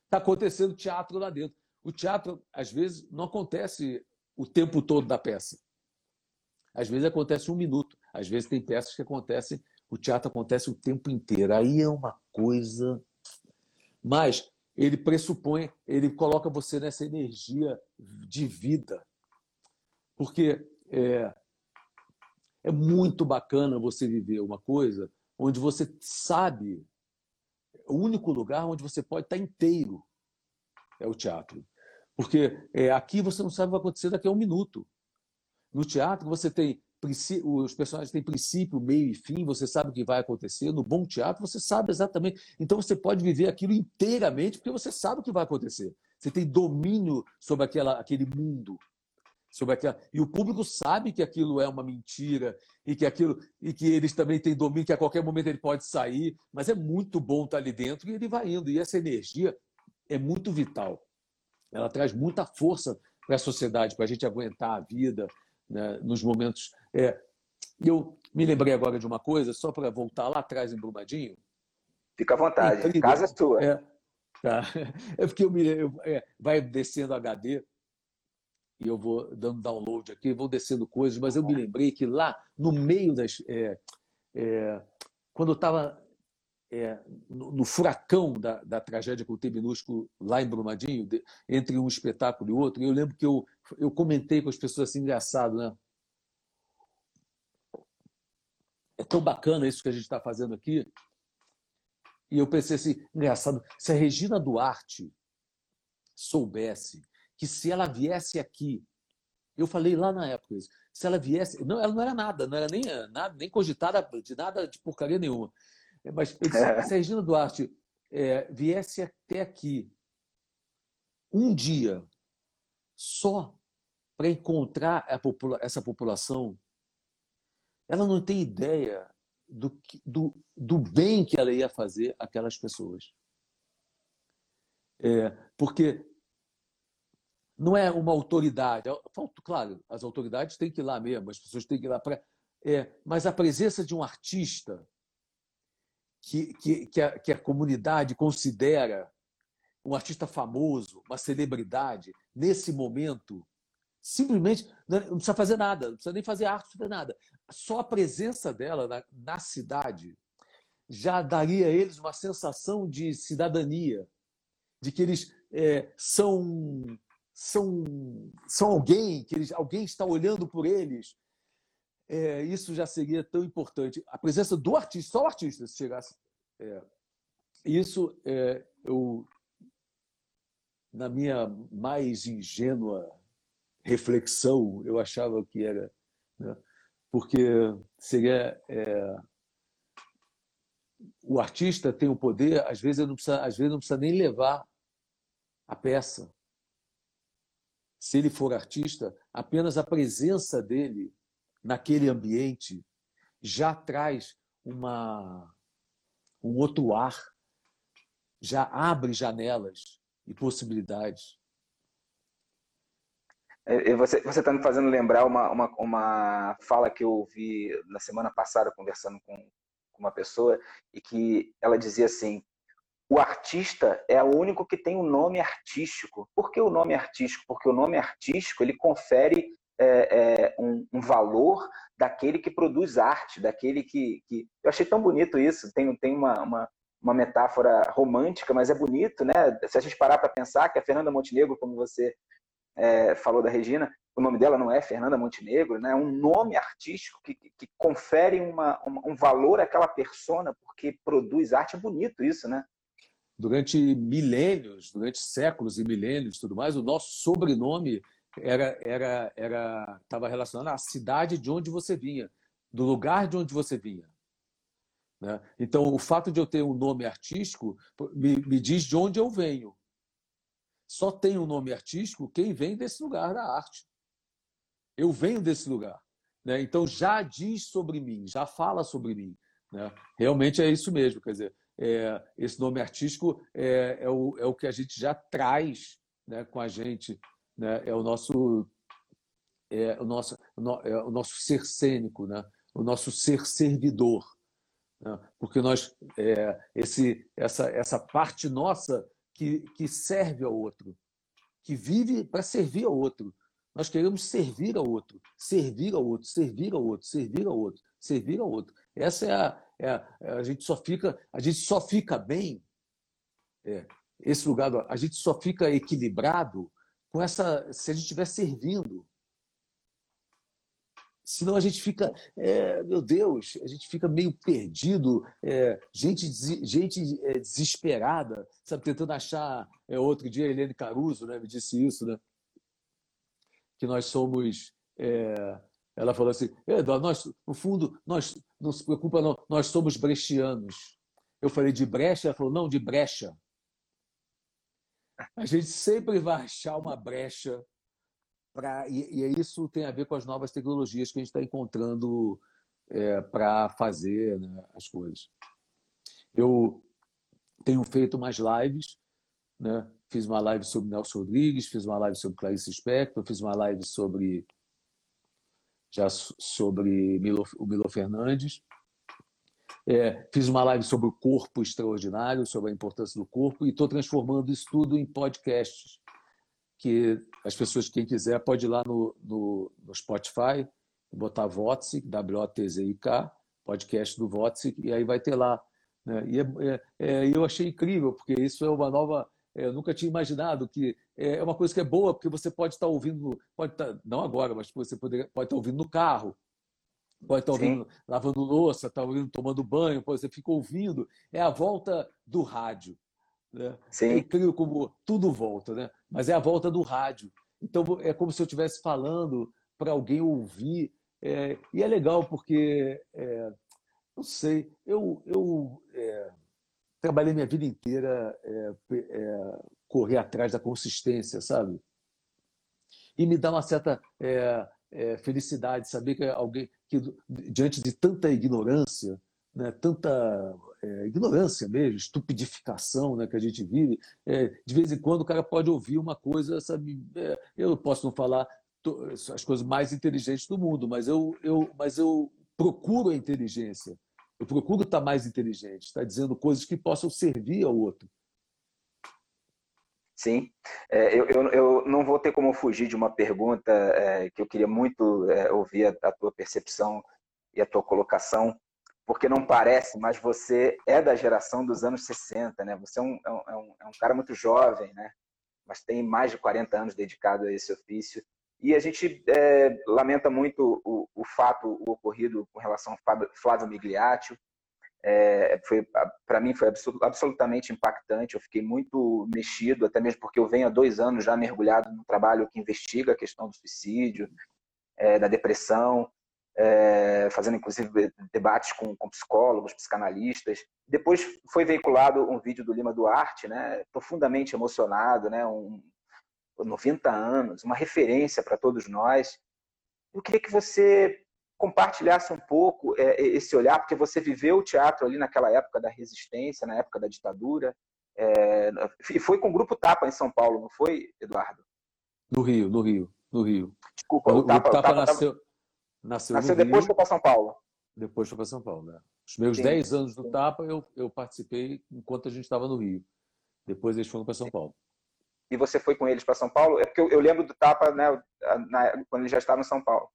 está acontecendo teatro lá dentro. O teatro, às vezes, não acontece o tempo todo da peça. Às vezes acontece um minuto. Às vezes tem peças que acontecem, o teatro acontece o tempo inteiro. Aí é uma coisa. Mas ele pressupõe, ele coloca você nessa energia de vida. Porque é, é muito bacana você viver uma coisa onde você sabe o único lugar onde você pode estar inteiro é o teatro. Porque é, aqui você não sabe o que vai acontecer daqui a um minuto. No teatro você tem os personagens têm princípio, meio e fim, você sabe o que vai acontecer. No bom teatro você sabe exatamente. Então você pode viver aquilo inteiramente porque você sabe o que vai acontecer. Você tem domínio sobre aquela, aquele mundo sobre aquela. E o público sabe que aquilo é uma mentira e que aquilo e que eles também têm domínio que a qualquer momento ele pode sair, mas é muito bom estar ali dentro e ele vai indo. E essa energia é muito vital. Ela traz muita força para a sociedade, para a gente aguentar a vida né, nos momentos. É, eu me lembrei agora de uma coisa, só para voltar lá atrás em Brumadinho. Fica à vontade, casa é sua. É, tá. [laughs] é porque eu me, eu, é, vai descendo HD e eu vou dando download aqui, vou descendo coisas, mas eu me lembrei que lá no meio das. É, é, quando eu estava é, no, no, furacão da, da, tragédia com o T minúsculo lá em Brumadinho, de, entre um espetáculo e outro, eu lembro que eu, eu comentei com as pessoas assim, engraçado, né? É tão bacana isso que a gente está fazendo aqui. E eu pensei assim, engraçado, se a Regina Duarte soubesse que se ela viesse aqui, eu falei lá na época isso, se ela viesse, não, ela não era nada, não era nem nada, nem cogitada de nada de porcaria nenhuma. É, mas é. se [laughs] a Regina Duarte é, viesse até aqui um dia só para encontrar popula essa população, ela não tem ideia do, do, do bem que ela ia fazer aquelas pessoas. É, porque não é uma autoridade. É, claro, as autoridades têm que ir lá mesmo, as pessoas têm que ir lá para. É, mas a presença de um artista que, que, que, a, que a comunidade considera um artista famoso, uma celebridade, nesse momento, simplesmente não precisa fazer nada, não precisa nem fazer arte, não precisa nada. Só a presença dela na, na cidade já daria a eles uma sensação de cidadania, de que eles é, são são, são alguém, que eles, alguém está olhando por eles. É, isso já seria tão importante. A presença do artista, só o artista, se chegasse. É, isso é, eu, na minha mais ingênua reflexão, eu achava que era, né? porque seria é, o artista tem o poder, às vezes não precisa, às vezes não precisa nem levar a peça. Se ele for artista, apenas a presença dele naquele ambiente já traz uma um outro ar, já abre janelas e possibilidades. É, você está me fazendo lembrar uma, uma, uma fala que eu ouvi na semana passada, conversando com, com uma pessoa, e que ela dizia assim: o artista é o único que tem um nome artístico. Por que o nome artístico? Porque o nome artístico ele confere é, é, um, um, valor daquele que produz arte, daquele que, que... Eu achei tão bonito isso, tem, tem uma, uma, uma metáfora romântica, mas é bonito, né? Se a gente parar para pensar que a Fernanda Montenegro, como você é, falou da Regina, o nome dela não é Fernanda Montenegro, né? é um nome artístico que, que confere uma, um valor àquela persona porque produz arte. É bonito isso, né? Durante milênios, durante séculos e milênios tudo mais, o nosso sobrenome era era era estava relacionado à cidade de onde você vinha, do lugar de onde você vinha. Né? Então, o fato de eu ter um nome artístico me, me diz de onde eu venho. Só tem um nome artístico quem vem desse lugar da arte. Eu venho desse lugar. Né? Então já diz sobre mim, já fala sobre mim. Né? Realmente é isso mesmo. Quer dizer, é, esse nome artístico é, é, o, é o que a gente já traz né, com a gente. Né? É o nosso é o nosso, é o nosso ser cênico, né? o nosso ser servidor. Né? Porque nós, é, esse, essa, essa parte nossa que, que serve ao outro, que vive para servir ao outro. Nós queremos servir ao outro, servir ao outro, servir ao outro, servir ao outro, servir ao outro. Essa é a, é a, é a gente só fica a gente só fica bem é, esse lugar a gente só fica equilibrado com essa se a gente estiver servindo Senão a gente fica, é, meu Deus, a gente fica meio perdido, é, gente, gente é, desesperada, sabe, tentando achar. É, outro dia a Helene Caruso né, me disse isso, né? Que nós somos. É, ela falou assim: nós, no fundo, nós não se preocupa, não, nós somos brechianos. Eu falei de brecha, ela falou: não, de brecha. A gente sempre vai achar uma brecha Pra, e, e isso tem a ver com as novas tecnologias que a gente está encontrando é, para fazer né, as coisas. Eu tenho feito mais lives, né? fiz uma live sobre Nelson Rodrigues, fiz uma live sobre Clarice Spector, fiz uma live sobre já sobre Milo, o Milo Fernandes. É, fiz uma live sobre o corpo extraordinário, sobre a importância do corpo, e estou transformando isso tudo em podcasts que as pessoas, quem quiser, pode ir lá no, no, no Spotify, botar Votzik, W-O-T-Z-I-K, podcast do Votzik, e aí vai ter lá. Né? E é, é, é, eu achei incrível, porque isso é uma nova. É, eu nunca tinha imaginado que é, é uma coisa que é boa, porque você pode estar ouvindo, pode estar, não agora, mas você pode, pode estar ouvindo no carro, pode estar ouvindo Sim. lavando louça, estar ouvindo tomando banho, você fica ouvindo. É a volta do rádio. Né? Sim. É incrível como tudo volta, né? mas é a volta do rádio. Então é como se eu estivesse falando para alguém ouvir. É, e é legal porque, é, não sei, eu, eu é, trabalhei minha vida inteira é, é, correr atrás da consistência, sabe? E me dá uma certa felicidade saber que alguém que diante de tanta ignorância, né, tanta é, ignorância mesmo, estupidificação né, que a gente vive. É, de vez em quando o cara pode ouvir uma coisa, sabe? É, eu posso não falar as coisas mais inteligentes do mundo, mas eu, eu, mas eu procuro a inteligência. Eu procuro estar mais inteligente, estar dizendo coisas que possam servir ao outro. Sim, é, eu, eu, eu, não vou ter como fugir de uma pergunta é, que eu queria muito é, ouvir a, a, tua percepção e a tua colocação porque não parece, mas você é da geração dos anos 60, né? Você é um, é um, é um cara muito jovem, né? Mas tem mais de 40 anos dedicado a esse ofício. E a gente é, lamenta muito o, o, fato o ocorrido com relação ao Flávio Migliaccio. É, foi para mim foi absolutamente impactante. Eu fiquei muito mexido, até mesmo porque eu venho há dois anos já mergulhado no trabalho que investiga a questão do suicídio, é, da depressão, é, fazendo inclusive debates com, com, psicólogos, psicanalistas. Depois foi veiculado um vídeo do Lima Duarte, né, profundamente emocionado, né, um, 90 anos, uma referência para todos nós. Eu queria que você compartilhasse um pouco é, esse olhar, porque você viveu o teatro ali naquela época da resistência, na época da ditadura, é, e foi com o Grupo Tapa em São Paulo, não foi, Eduardo? No Rio, no Rio, no Rio. Desculpa, o, o Tapa, Tapa, Tapa nasceu, nasceu, nasceu depois Rio, foi para São Paulo. Depois foi para São Paulo, né? Os meus 10 anos do sim. Tapa eu, eu participei enquanto a gente estava no Rio. Depois eles foram para São Paulo. E você foi com eles para São Paulo? É porque eu, eu lembro do Tapa, né, na, quando ele já estava em São Paulo.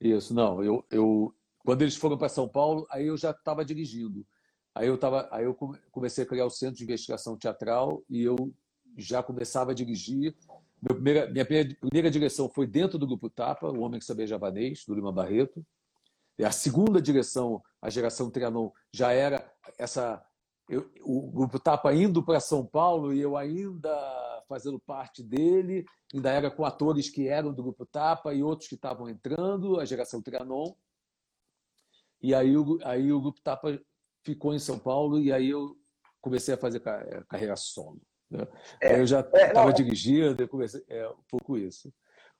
Isso, não. Eu, eu, quando eles foram para São Paulo, aí eu já estava dirigindo. Aí eu, tava, aí eu comecei a criar o Centro de Investigação Teatral e eu já começava a dirigir. Minha primeira, minha primeira direção foi dentro do Grupo Tapa, O Homem que Sabia Javanês, do Lima Barreto. E a segunda direção, a geração Trianon, já era essa. Eu, o Grupo Tapa indo para São Paulo e eu ainda fazendo parte dele, ainda era com atores que eram do Grupo Tapa e outros que estavam entrando, a geração Trianon. E aí o, aí o Grupo Tapa ficou em São Paulo e aí eu comecei a fazer eh, carreira solo. Né? É, eu já estava é, é, dirigindo, eu comecei, é um pouco isso.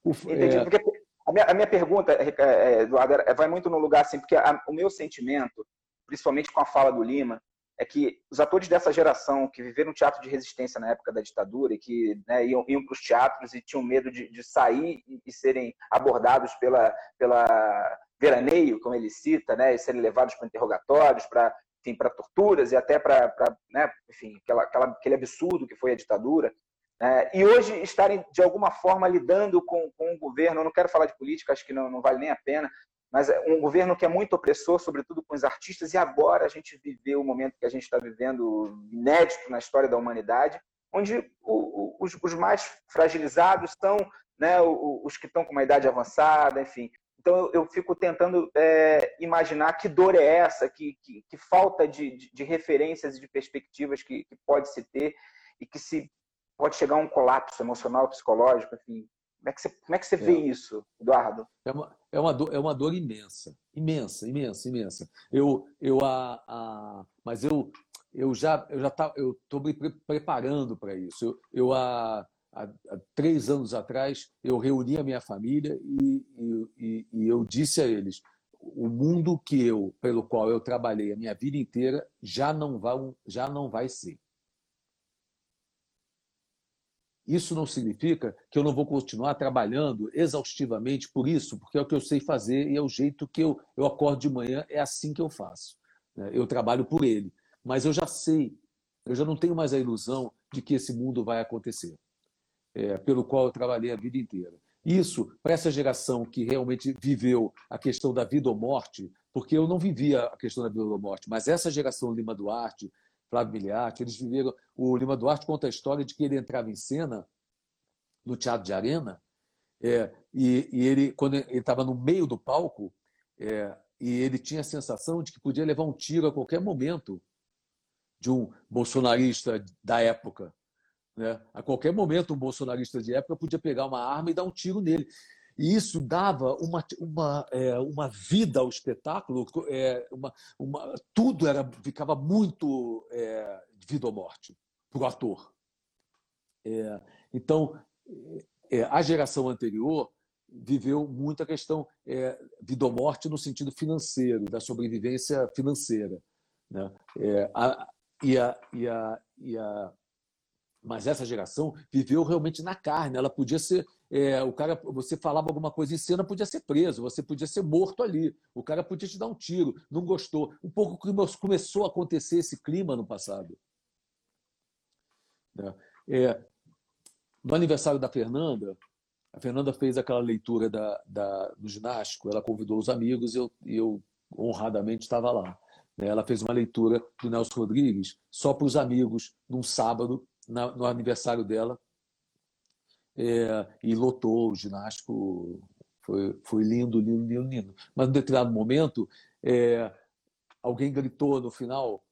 O, Entendi, é... porque a minha, a minha pergunta, é, Eduardo, vai muito no lugar assim, porque a, o meu sentimento, principalmente com a fala do Lima, é que os atores dessa geração que viveram teatro de resistência na época da ditadura e que né, iam, iam para os teatros e tinham medo de, de sair e, e, serem abordados pela, pela veraneio, como ele cita, né, e serem levados para interrogatórios, para para torturas e até para, né, enfim, aquela, aquela, aquele absurdo que foi a ditadura. Né, e hoje estarem, de alguma forma, lidando com, com o governo, eu não quero falar de política, acho que não, não vale nem a pena, mas é um governo que é muito opressor, sobretudo com os artistas, e agora a gente viveu o momento que a gente está vivendo inédito na história da humanidade, onde o, o, os, os, mais fragilizados são né, os, que estão com uma idade avançada, enfim. Então eu, eu fico tentando é, imaginar que dor é essa, que, que, que falta de, de, de, referências e de perspectivas que, que pode se ter e que se pode chegar a um colapso emocional, psicológico, enfim. Como é que você, como é que você é. vê isso, Eduardo? É uma, é, uma dor, é uma dor imensa, imensa, imensa, imensa. Eu, eu, a, a, mas eu, eu já eu já tá, eu estou me preparando para isso. Eu, há, há, três anos atrás eu reuni a minha família e, e, e eu disse a eles o mundo que eu pelo qual eu trabalhei a minha vida inteira já não vai já não vai ser isso não significa que eu não vou continuar trabalhando exaustivamente por isso, porque é o que eu sei fazer e é o jeito que eu, eu acordo de manhã, é assim que eu faço. Né? Eu trabalho por ele. Mas eu já sei, eu já não tenho mais a ilusão de que esse mundo vai acontecer, é, pelo qual eu trabalhei a vida inteira. Isso, para essa geração que realmente viveu a questão da vida ou morte, porque eu não vivia a questão da vida ou morte, mas essa geração Lima Duarte, Flávio Miliati, eles viveram. O Lima Duarte conta a história de que ele entrava em cena no teatro de arena é, e, e, ele, quando ele estava no meio do palco, é, e ele tinha a sensação de que podia levar um tiro a qualquer momento de um bolsonarista da época. Né? A qualquer momento, um bolsonarista de época podia pegar uma arma e dar um tiro nele. E isso dava uma, uma, é, uma vida ao espetáculo, é, uma, uma, tudo era, ficava muito é, vida ou morte para o ator. É, então, é, a geração anterior viveu muita questão é, vida ou morte no sentido financeiro, da sobrevivência financeira. Né? É, a, e, a, e, a, e a, mas essa geração viveu realmente na carne. Ela podia ser é, o cara, você falava alguma coisa em cena, podia ser preso, você podia ser morto ali. O cara podia te dar um tiro, não gostou. Um pouco começou a acontecer esse clima no passado. Né? É, no aniversário da Fernanda, a Fernanda fez aquela leitura da, da, do ginástico, ela convidou os amigos e eu, eu honradamente estava lá. Né? Ela fez uma leitura do Nelson Rodrigues só para os amigos, num sábado, na, no aniversário dela, é, e lotou o ginástico. Foi, foi lindo, lindo, lindo, lindo. Mas, em determinado momento, é, alguém gritou no final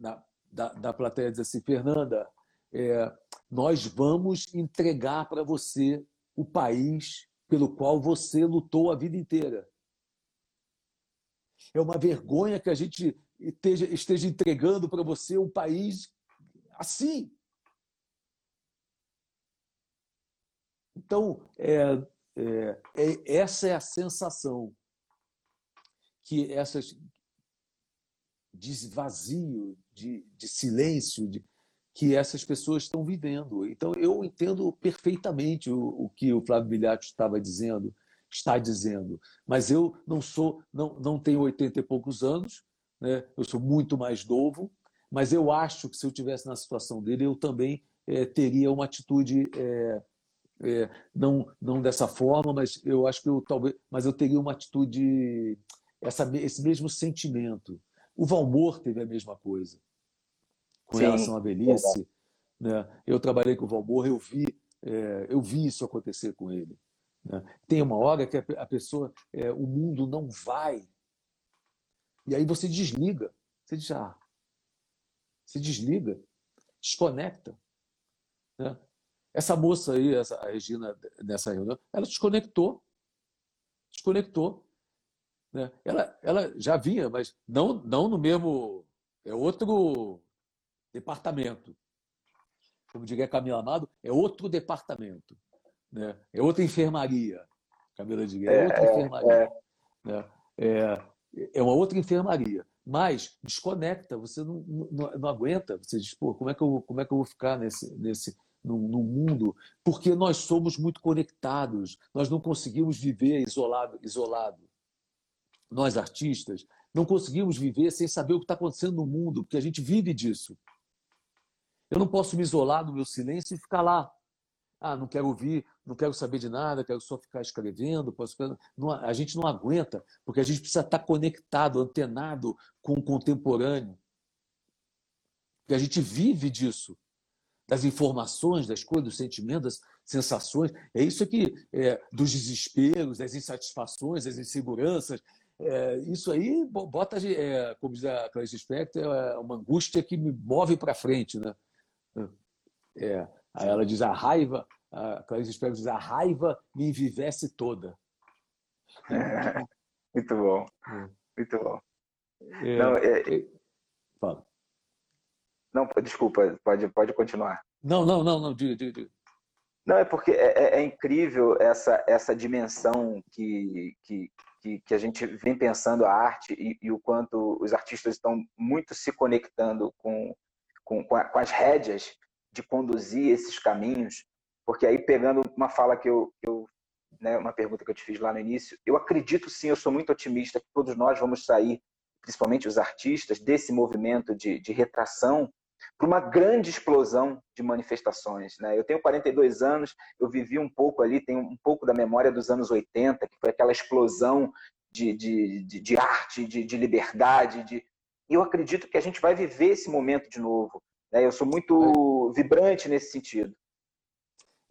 na, da, da plateia, diz assim, Fernanda, é, nós vamos entregar para você o país pelo qual você lutou a vida inteira. É uma vergonha que a gente esteja, esteja entregando para você um país assim. Então, é, é, é, essa é a sensação que essas de vazio, de, de silêncio, de, que essas pessoas estão vivendo. Então, eu entendo perfeitamente o, o que o Flávio Bilhatti estava dizendo, está dizendo. Mas eu não sou, não, não tenho 80 e poucos anos, né? eu sou muito mais novo, mas eu acho que se eu tivesse na situação dele, eu também é, teria uma atitude é, é, não não dessa forma, mas eu acho que eu talvez, mas eu teria uma atitude essa, esse mesmo sentimento. O Valmor teve a mesma coisa com Sim, relação à velhice. Né? Eu trabalhei com o Valmor, eu vi é, eu vi isso acontecer com ele. Né? Tem uma hora que a pessoa, é, o mundo não vai, e aí você desliga, você diz, ah, você desliga, desconecta. Né? Essa moça aí, essa, a Regina, nessa reunião, ela desconectou. Desconectou. Né? Ela, ela já vinha, mas não, não no mesmo. É outro departamento. Como diria Camila Amado, é outro departamento. Né? É outra enfermaria. Camila diria, é, é outra é, enfermaria. É. Né? É, é uma outra enfermaria mas desconecta, você não, não, não, aguenta, você diz, pô, como é que eu, como é que eu vou ficar nesse, nesse, no, no, mundo, porque nós somos muito conectados, nós não conseguimos viver isolado, isolado. Nós, artistas, não conseguimos viver sem saber o que está acontecendo no mundo, porque a gente vive disso. Eu não posso me isolar no meu silêncio e ficar lá. Ah, não quero ouvir, não quero saber de nada, quero só ficar escrevendo. Posso... Não, a gente não aguenta, porque a gente precisa estar conectado, antenado com o contemporâneo. Porque a gente vive disso das informações, das coisas, dos sentimentos, das sensações. É isso que é, dos desesperos, das insatisfações, das inseguranças. É, isso aí bota, é, como diz a Clarice Spector, é uma angústia que me move para frente, né? É, aí ela diz a raiva, a Clarice Spector diz a raiva me envivece toda. [laughs] muito bom, é. muito bom. É, Não, é, fala. Não, desculpa, pode, pode continuar. Não, não, não, não, diga, diga, diga. Não, é porque é, é, é incrível essa, essa dimensão que, que, que, que, a gente vem pensando a arte e, e, o quanto os artistas estão muito se conectando com, com, com, a, com, as rédeas de conduzir esses caminhos. Porque aí, pegando uma fala que eu, eu né, uma pergunta que eu te fiz lá no início, eu acredito sim, eu sou muito otimista que todos nós vamos sair, principalmente os artistas, desse movimento de, de retração para uma grande explosão de manifestações. Né? Eu tenho 42 anos, eu vivi um pouco ali, tenho um pouco da memória dos anos 80, que foi aquela explosão de, de, de, de arte, de, de liberdade. De... E eu acredito que a gente vai viver esse momento de novo. Né? Eu sou muito é. vibrante nesse sentido.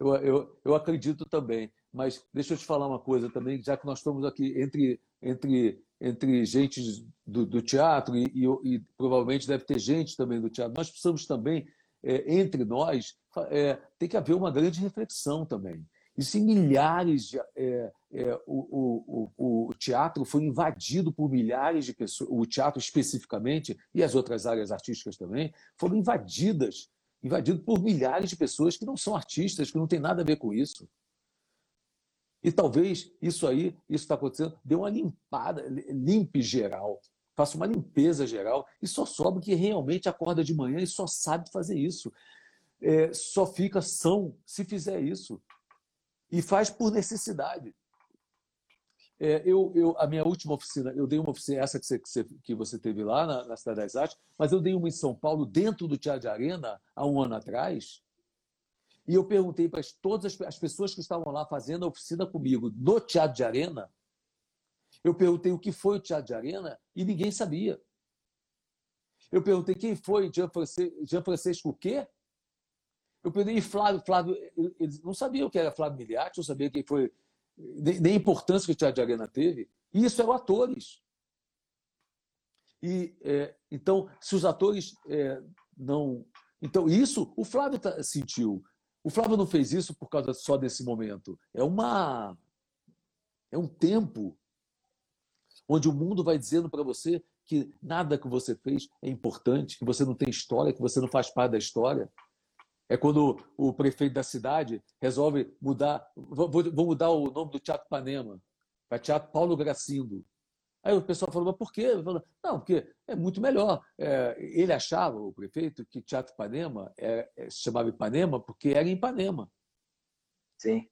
Eu, eu, eu acredito também. Mas deixa eu te falar uma coisa também, já que nós estamos aqui entre, entre entre gente do, do teatro e, e, e, provavelmente deve ter gente também do teatro. Nós precisamos também, é, entre nós, é, tem que haver uma grande reflexão também. E se milhares de. É, é o, o, o, teatro foi invadido por milhares de pessoas, o teatro especificamente, e as outras áreas artísticas também, foram invadidas invadido por milhares de pessoas que não são artistas, que não tem nada a ver com isso. E talvez isso aí, isso está acontecendo, dê uma limpada, limpe geral, faça uma limpeza geral e só sobra que realmente acorda de manhã e só sabe fazer isso. É, só fica são se fizer isso. E faz por necessidade. É, eu, eu, a minha última oficina, eu dei uma oficina, essa que você, que você teve lá na, na Cidade das Artes, mas eu dei uma em São Paulo, dentro do Teatro de Arena, há um ano atrás, e eu perguntei para todas as pessoas que estavam lá fazendo a oficina comigo no Teatro de Arena, eu perguntei o que foi o Teatro de Arena e ninguém sabia. Eu perguntei quem foi Jean Francisco, Jean Francisco o quê? Eu perguntei Flávio, Flávio, eles não sabiam que era Flávio Miliati, não sabia quem foi, nem a importância que o Teatro de Arena teve. E isso eram atores. E é, então, se os atores é, não. Então, isso o Flávio tá, sentiu. O Flávio não fez isso por causa só desse momento. É uma. É um tempo onde o mundo vai dizendo para você que nada que você fez é importante, que você não tem história, que você não faz parte da história. É quando o prefeito da cidade resolve mudar, vou mudar o nome do Teatro Panema para Teatro Paulo Gracindo. Aí o pessoal falou, mas por quê? Não, porque é muito melhor. É, ele achava, o prefeito, que Teatro Ipanema é, é, se chamava Ipanema porque era em Ipanema. Sim.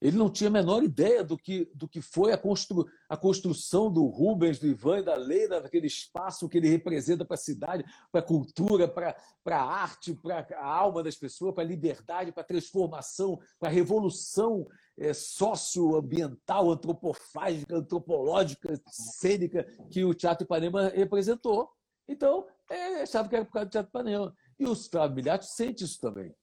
Ele não tinha a menor ideia do que, do que foi a, constru, a construção do Rubens, do Ivan e da Leila, daquele espaço que ele representa para a cidade, para a cultura, para a arte, para a alma das pessoas, para a liberdade, para a transformação, para a revolução é, socioambiental, antropofágica, antropológica, cênica que o Teatro Ipanema representou. Então, é, achava que era por causa do Teatro Ipanema. E o Flávio Milhati sente isso também.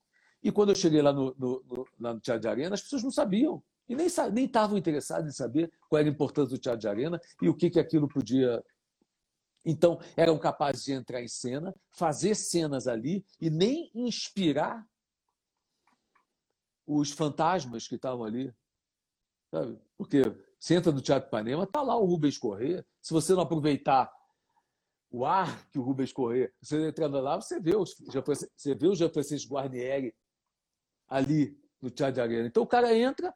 E quando eu cheguei lá no, no, no, lá no Teatro de Arena, as pessoas não sabiam. E nem estavam interessadas em saber qual era a importância do Teatro de Arena e o que, que aquilo podia. Então, eram capazes de entrar em cena, fazer cenas ali e nem inspirar os fantasmas que estavam ali. Sabe? Porque você entra no Teatro Ipanema, está lá o Rubens Corrêa. Se você não aproveitar o ar que o Rubens Corrêa, você entrando lá, você vê, os, você vê o Jean-Francisco Guarnieri ali no Teatro de Arena. Então o cara entra,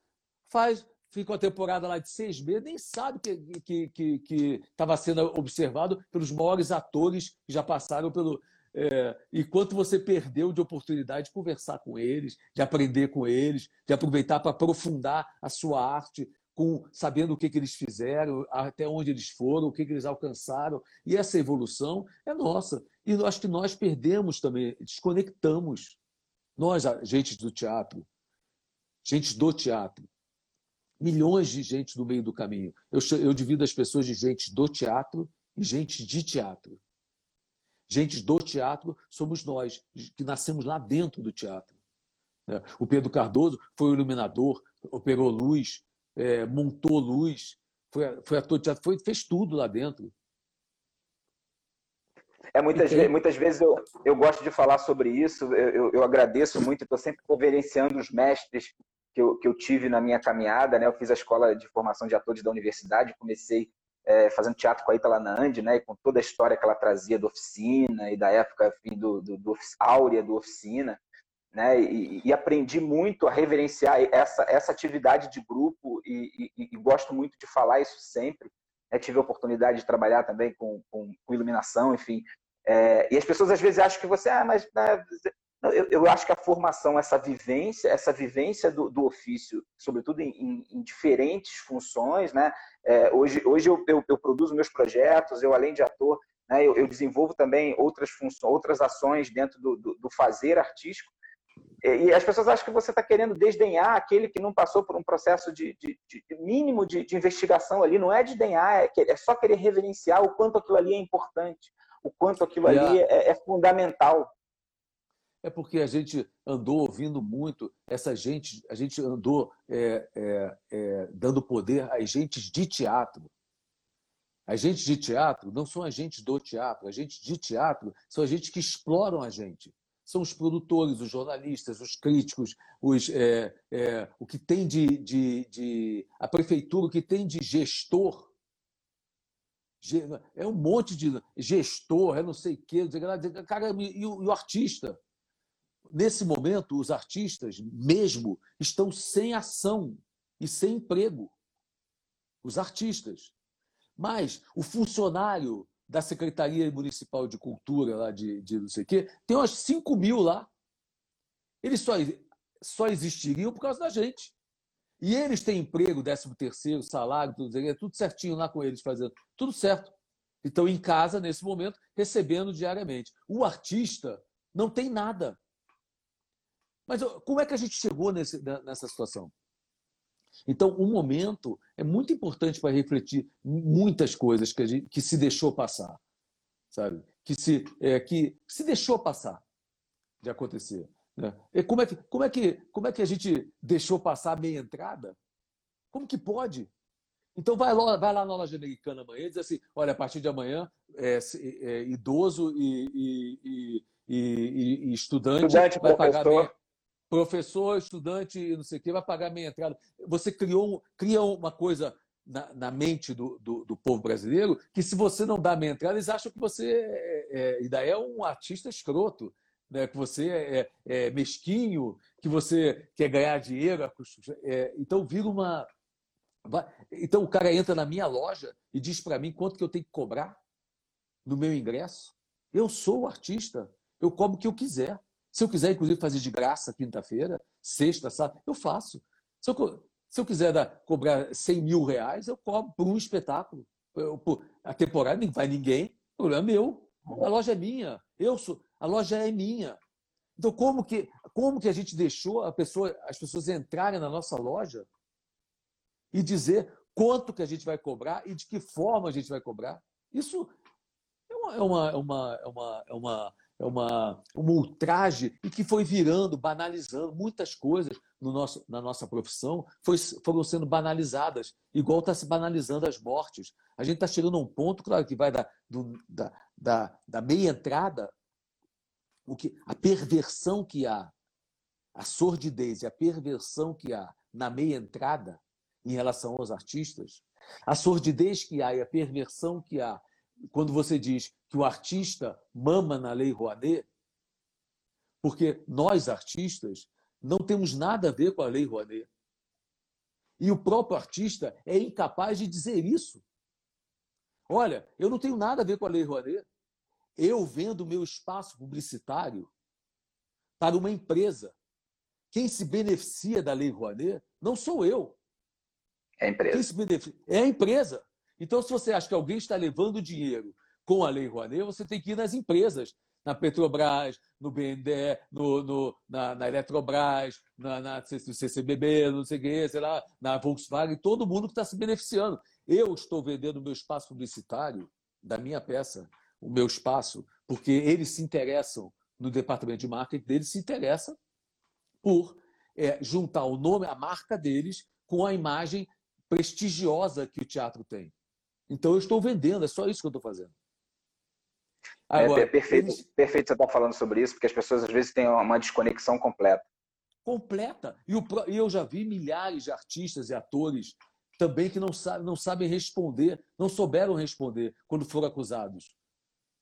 faz, fica uma temporada lá de seis meses, nem sabe que estava que, que, que sendo observado pelos maiores atores que já passaram pelo. É, e quanto você perdeu de oportunidade de conversar com eles, de aprender com eles, de aproveitar para aprofundar a sua arte, com sabendo o que, que eles fizeram, até onde eles foram, o que, que eles alcançaram. E essa evolução é nossa. E acho que nós perdemos também, desconectamos nós, gente do teatro, gente do teatro, milhões de gente no meio do caminho. Eu, eu divido as pessoas de gente do teatro e gente de teatro. Gente do teatro somos nós, que nascemos lá dentro do teatro. Né? O Pedro Cardoso foi o iluminador, operou luz, é, montou luz, foi, foi ator de teatro, foi, fez tudo lá dentro. É, muitas, vezes, muitas vezes eu, eu gosto de falar sobre isso, eu, eu, eu agradeço muito, estou sempre reverenciando os mestres que eu, que eu tive na minha caminhada, né? Eu fiz a escola de formação de atores da universidade, comecei é, fazendo teatro com a Itala Nandi, né? E com toda a história que ela trazia da oficina e da época enfim, do, do, do áurea do oficina, né? E, e, aprendi muito a reverenciar essa, essa atividade de grupo e, e, e gosto muito de falar isso sempre. É, tive a oportunidade de trabalhar também com, com, com iluminação, enfim. É, e as pessoas às vezes acham que você, ah, mas né, eu, eu, acho que a formação, essa vivência, essa vivência do, do ofício, sobretudo em, em, em, diferentes funções, né? É, hoje, hoje eu, eu, eu, produzo meus projetos, eu além de ator, né, eu, eu desenvolvo também outras funções, outras ações dentro do, do, do fazer artístico. E as pessoas acham que você está querendo desdenhar aquele que não passou por um processo de, de, de mínimo de, de, investigação ali. Não é desdenhar, é, é, só querer reverenciar o quanto aquilo ali é importante, o quanto aquilo ali é, é, fundamental. É porque a gente andou ouvindo muito essa gente, a gente andou é, é, é, dando poder a agentes de teatro. Agentes de teatro não são agentes do teatro, agentes de teatro são agentes que exploram a gente são os produtores, os jornalistas, os críticos, os, é, é, o que tem de, de, de, a prefeitura, o que tem de gestor. É um monte de gestor, é não sei o quê. Cara, e o, e o artista? Nesse momento, os artistas mesmo estão sem ação e sem emprego. Os artistas. Mas o funcionário da Secretaria Municipal de Cultura, lá de, de não sei o quê, tem umas 5 mil lá. Eles só, só existiriam por causa da gente. E eles têm emprego, 13 terceiro, salário, tudo, tudo certinho lá com eles fazendo. Tudo certo. Estão em casa, nesse momento, recebendo diariamente. O artista não tem nada. Mas como é que a gente chegou nesse, nessa situação? Então, o momento é muito importante para refletir muitas coisas que, gente, que se deixou passar, sabe? Que se, é, que se deixou passar de acontecer. Né? E como, é que, como, é que, como é que a gente deixou passar a meia entrada? Como que pode? Então vai lá, vai lá na loja americana amanhã e diz assim: olha, a partir de amanhã, é, é, idoso e, e, e, e estudante, estudante, vai professor. pagar meia, professor, estudante não sei o que, vai pagar meia entrada. Você criou cria uma coisa na, na mente do, do, do, povo brasileiro que se você não dá meia entrada, eles acham que você é, é, ainda é um artista escroto. Né, que você é, é, mesquinho, que você quer ganhar dinheiro. É, então vira uma, então o cara entra na minha loja e diz para mim quanto que eu tenho que cobrar no meu ingresso. Eu sou o artista, eu cobro o que eu quiser. Se eu quiser, inclusive, fazer de graça quinta-feira, sexta, sábado, eu faço. Se eu, se eu quiser dar, cobrar 100 mil reais, eu cobro por um espetáculo. Eu, por, a temporada não vai ninguém, o problema é meu. A loja é minha, eu sou, a loja é minha. Então, como que, como que a gente deixou a pessoa, as pessoas entrarem na nossa loja e dizer quanto que a gente vai cobrar e de que forma a gente vai cobrar. Isso é uma, é uma, é uma, é uma, é é uma, uma ultraje e que foi virando, banalizando muitas coisas no nosso, na nossa profissão foi, foram sendo banalizadas, igual está se banalizando as mortes. A gente está chegando a um ponto, claro, que vai da, do, da, da, da meia entrada, o que, a perversão que há, a sordidez e a perversão que há na meia entrada em relação aos artistas, a sordidez que há e a perversão que há quando você diz que o artista mama na Lei Rouanet, porque nós, artistas, não temos nada a ver com a Lei Rouanet. E o próprio artista é incapaz de dizer isso. Olha, eu não tenho nada a ver com a Lei Rouanet. Eu vendo meu espaço publicitário para uma empresa. Quem se beneficia da Lei Rouanet não sou eu. É a empresa. É a empresa. Então, se você acha que alguém está levando dinheiro com a Lei Rouanet, você tem que ir nas empresas, na Petrobras, no BNDE, no, no na, na, Eletrobras, na, na, no CCBB, não sei o que, sei lá, na Volkswagen, todo mundo que está se beneficiando. Eu estou vendendo o meu espaço publicitário da minha peça, o meu espaço, porque eles se interessam no departamento de marketing deles, se interessa por é, juntar o nome, a marca deles, com a imagem prestigiosa que o teatro tem. Então eu estou vendendo, é só isso que eu estou fazendo. É, Agora, é, perfeito, eles... perfeito você estar tá falando sobre isso, porque as pessoas às vezes têm uma desconexão completa. Completa. E, o, e eu já vi milhares de artistas e atores também que não, sabe, não sabem responder, não souberam responder quando foram acusados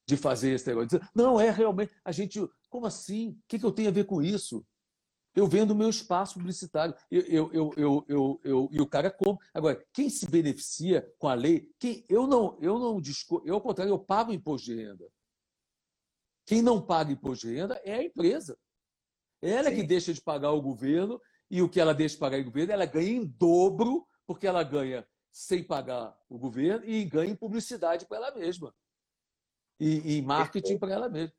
de fazer esse negócio. Não, é realmente. A gente. Como assim? O que, que eu tenho a ver com isso? Eu vendo o meu espaço publicitário. Eu, eu, eu, eu, eu, e o cara compra. Agora, quem se beneficia com a lei, quem, eu não, eu não disco, eu, ao contrário, eu pago imposto de renda. Quem não paga imposto de renda é a empresa. Ela Sim. que deixa de pagar o governo, e o que ela deixa de pagar o governo, ela ganha em dobro, porque ela ganha sem pagar o governo e ganha em publicidade para ela mesma. E, e marketing para ela mesma.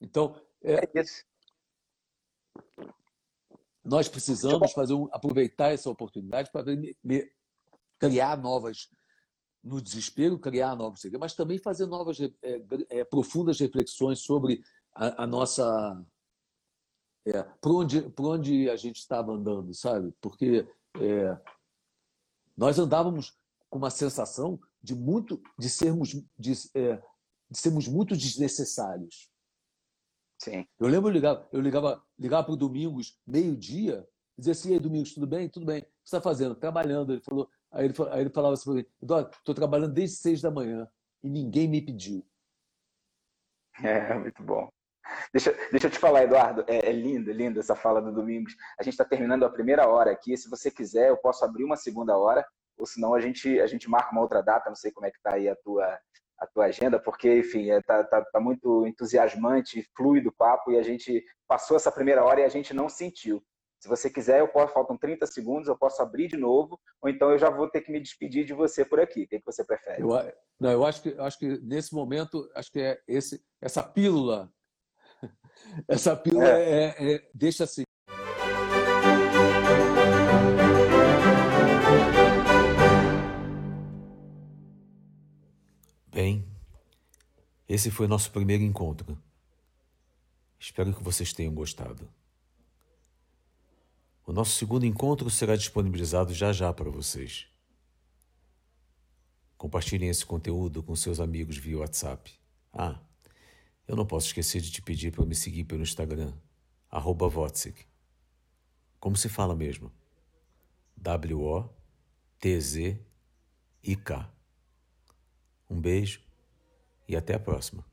Então, é, é isso. Nós precisamos fazer um, aproveitar essa oportunidade para criar novas, no desespero, criar novos segredos, mas também fazer novas, é, é, profundas reflexões sobre a, a nossa. É, por, onde, por onde a gente estava andando, sabe? Porque nós andávamos com uma sensação de muito de sermos de, de sermos muito desnecessários Sim. Eu lembro, eu ligava, eu ligava, ligava para o Domingos, meio-dia, dizia assim, ei, Domingos, tudo bem? Tudo bem. O que você está fazendo? Trabalhando. Ele falou, aí, ele, aí ele falava assim Eduardo, estou trabalhando desde seis da manhã e ninguém me pediu. É, muito bom. Deixa, deixa eu te falar, Eduardo, é, é linda, linda essa fala do Domingos. A gente está terminando a primeira hora aqui. Se você quiser, eu posso abrir uma segunda hora, ou senão a gente, a gente marca uma outra data. Não sei como é que está aí a tua, a tua agenda, porque, enfim, está é, tá, tá, tá muito entusiasmante, fluido o papo, e a gente passou essa primeira hora e a gente não sentiu. Se você quiser, eu posso, faltam 30 segundos, eu posso abrir de novo, ou então eu já vou ter que me despedir de você por aqui. O que, é que você prefere? Eu, não, eu acho que, acho que nesse momento, acho que é esse, essa pílula, [laughs] essa pílula é. É, é, deixa assim. Bem, esse foi nosso primeiro encontro. Espero que vocês tenham gostado. O nosso segundo encontro será disponibilizado já já para vocês. Compartilhem esse conteúdo com seus amigos via WhatsApp. Ah, eu não posso esquecer de te pedir para me seguir pelo Instagram, arroba. Como se fala mesmo? W-O-T-Z-I-K. Um beijo e até a próxima.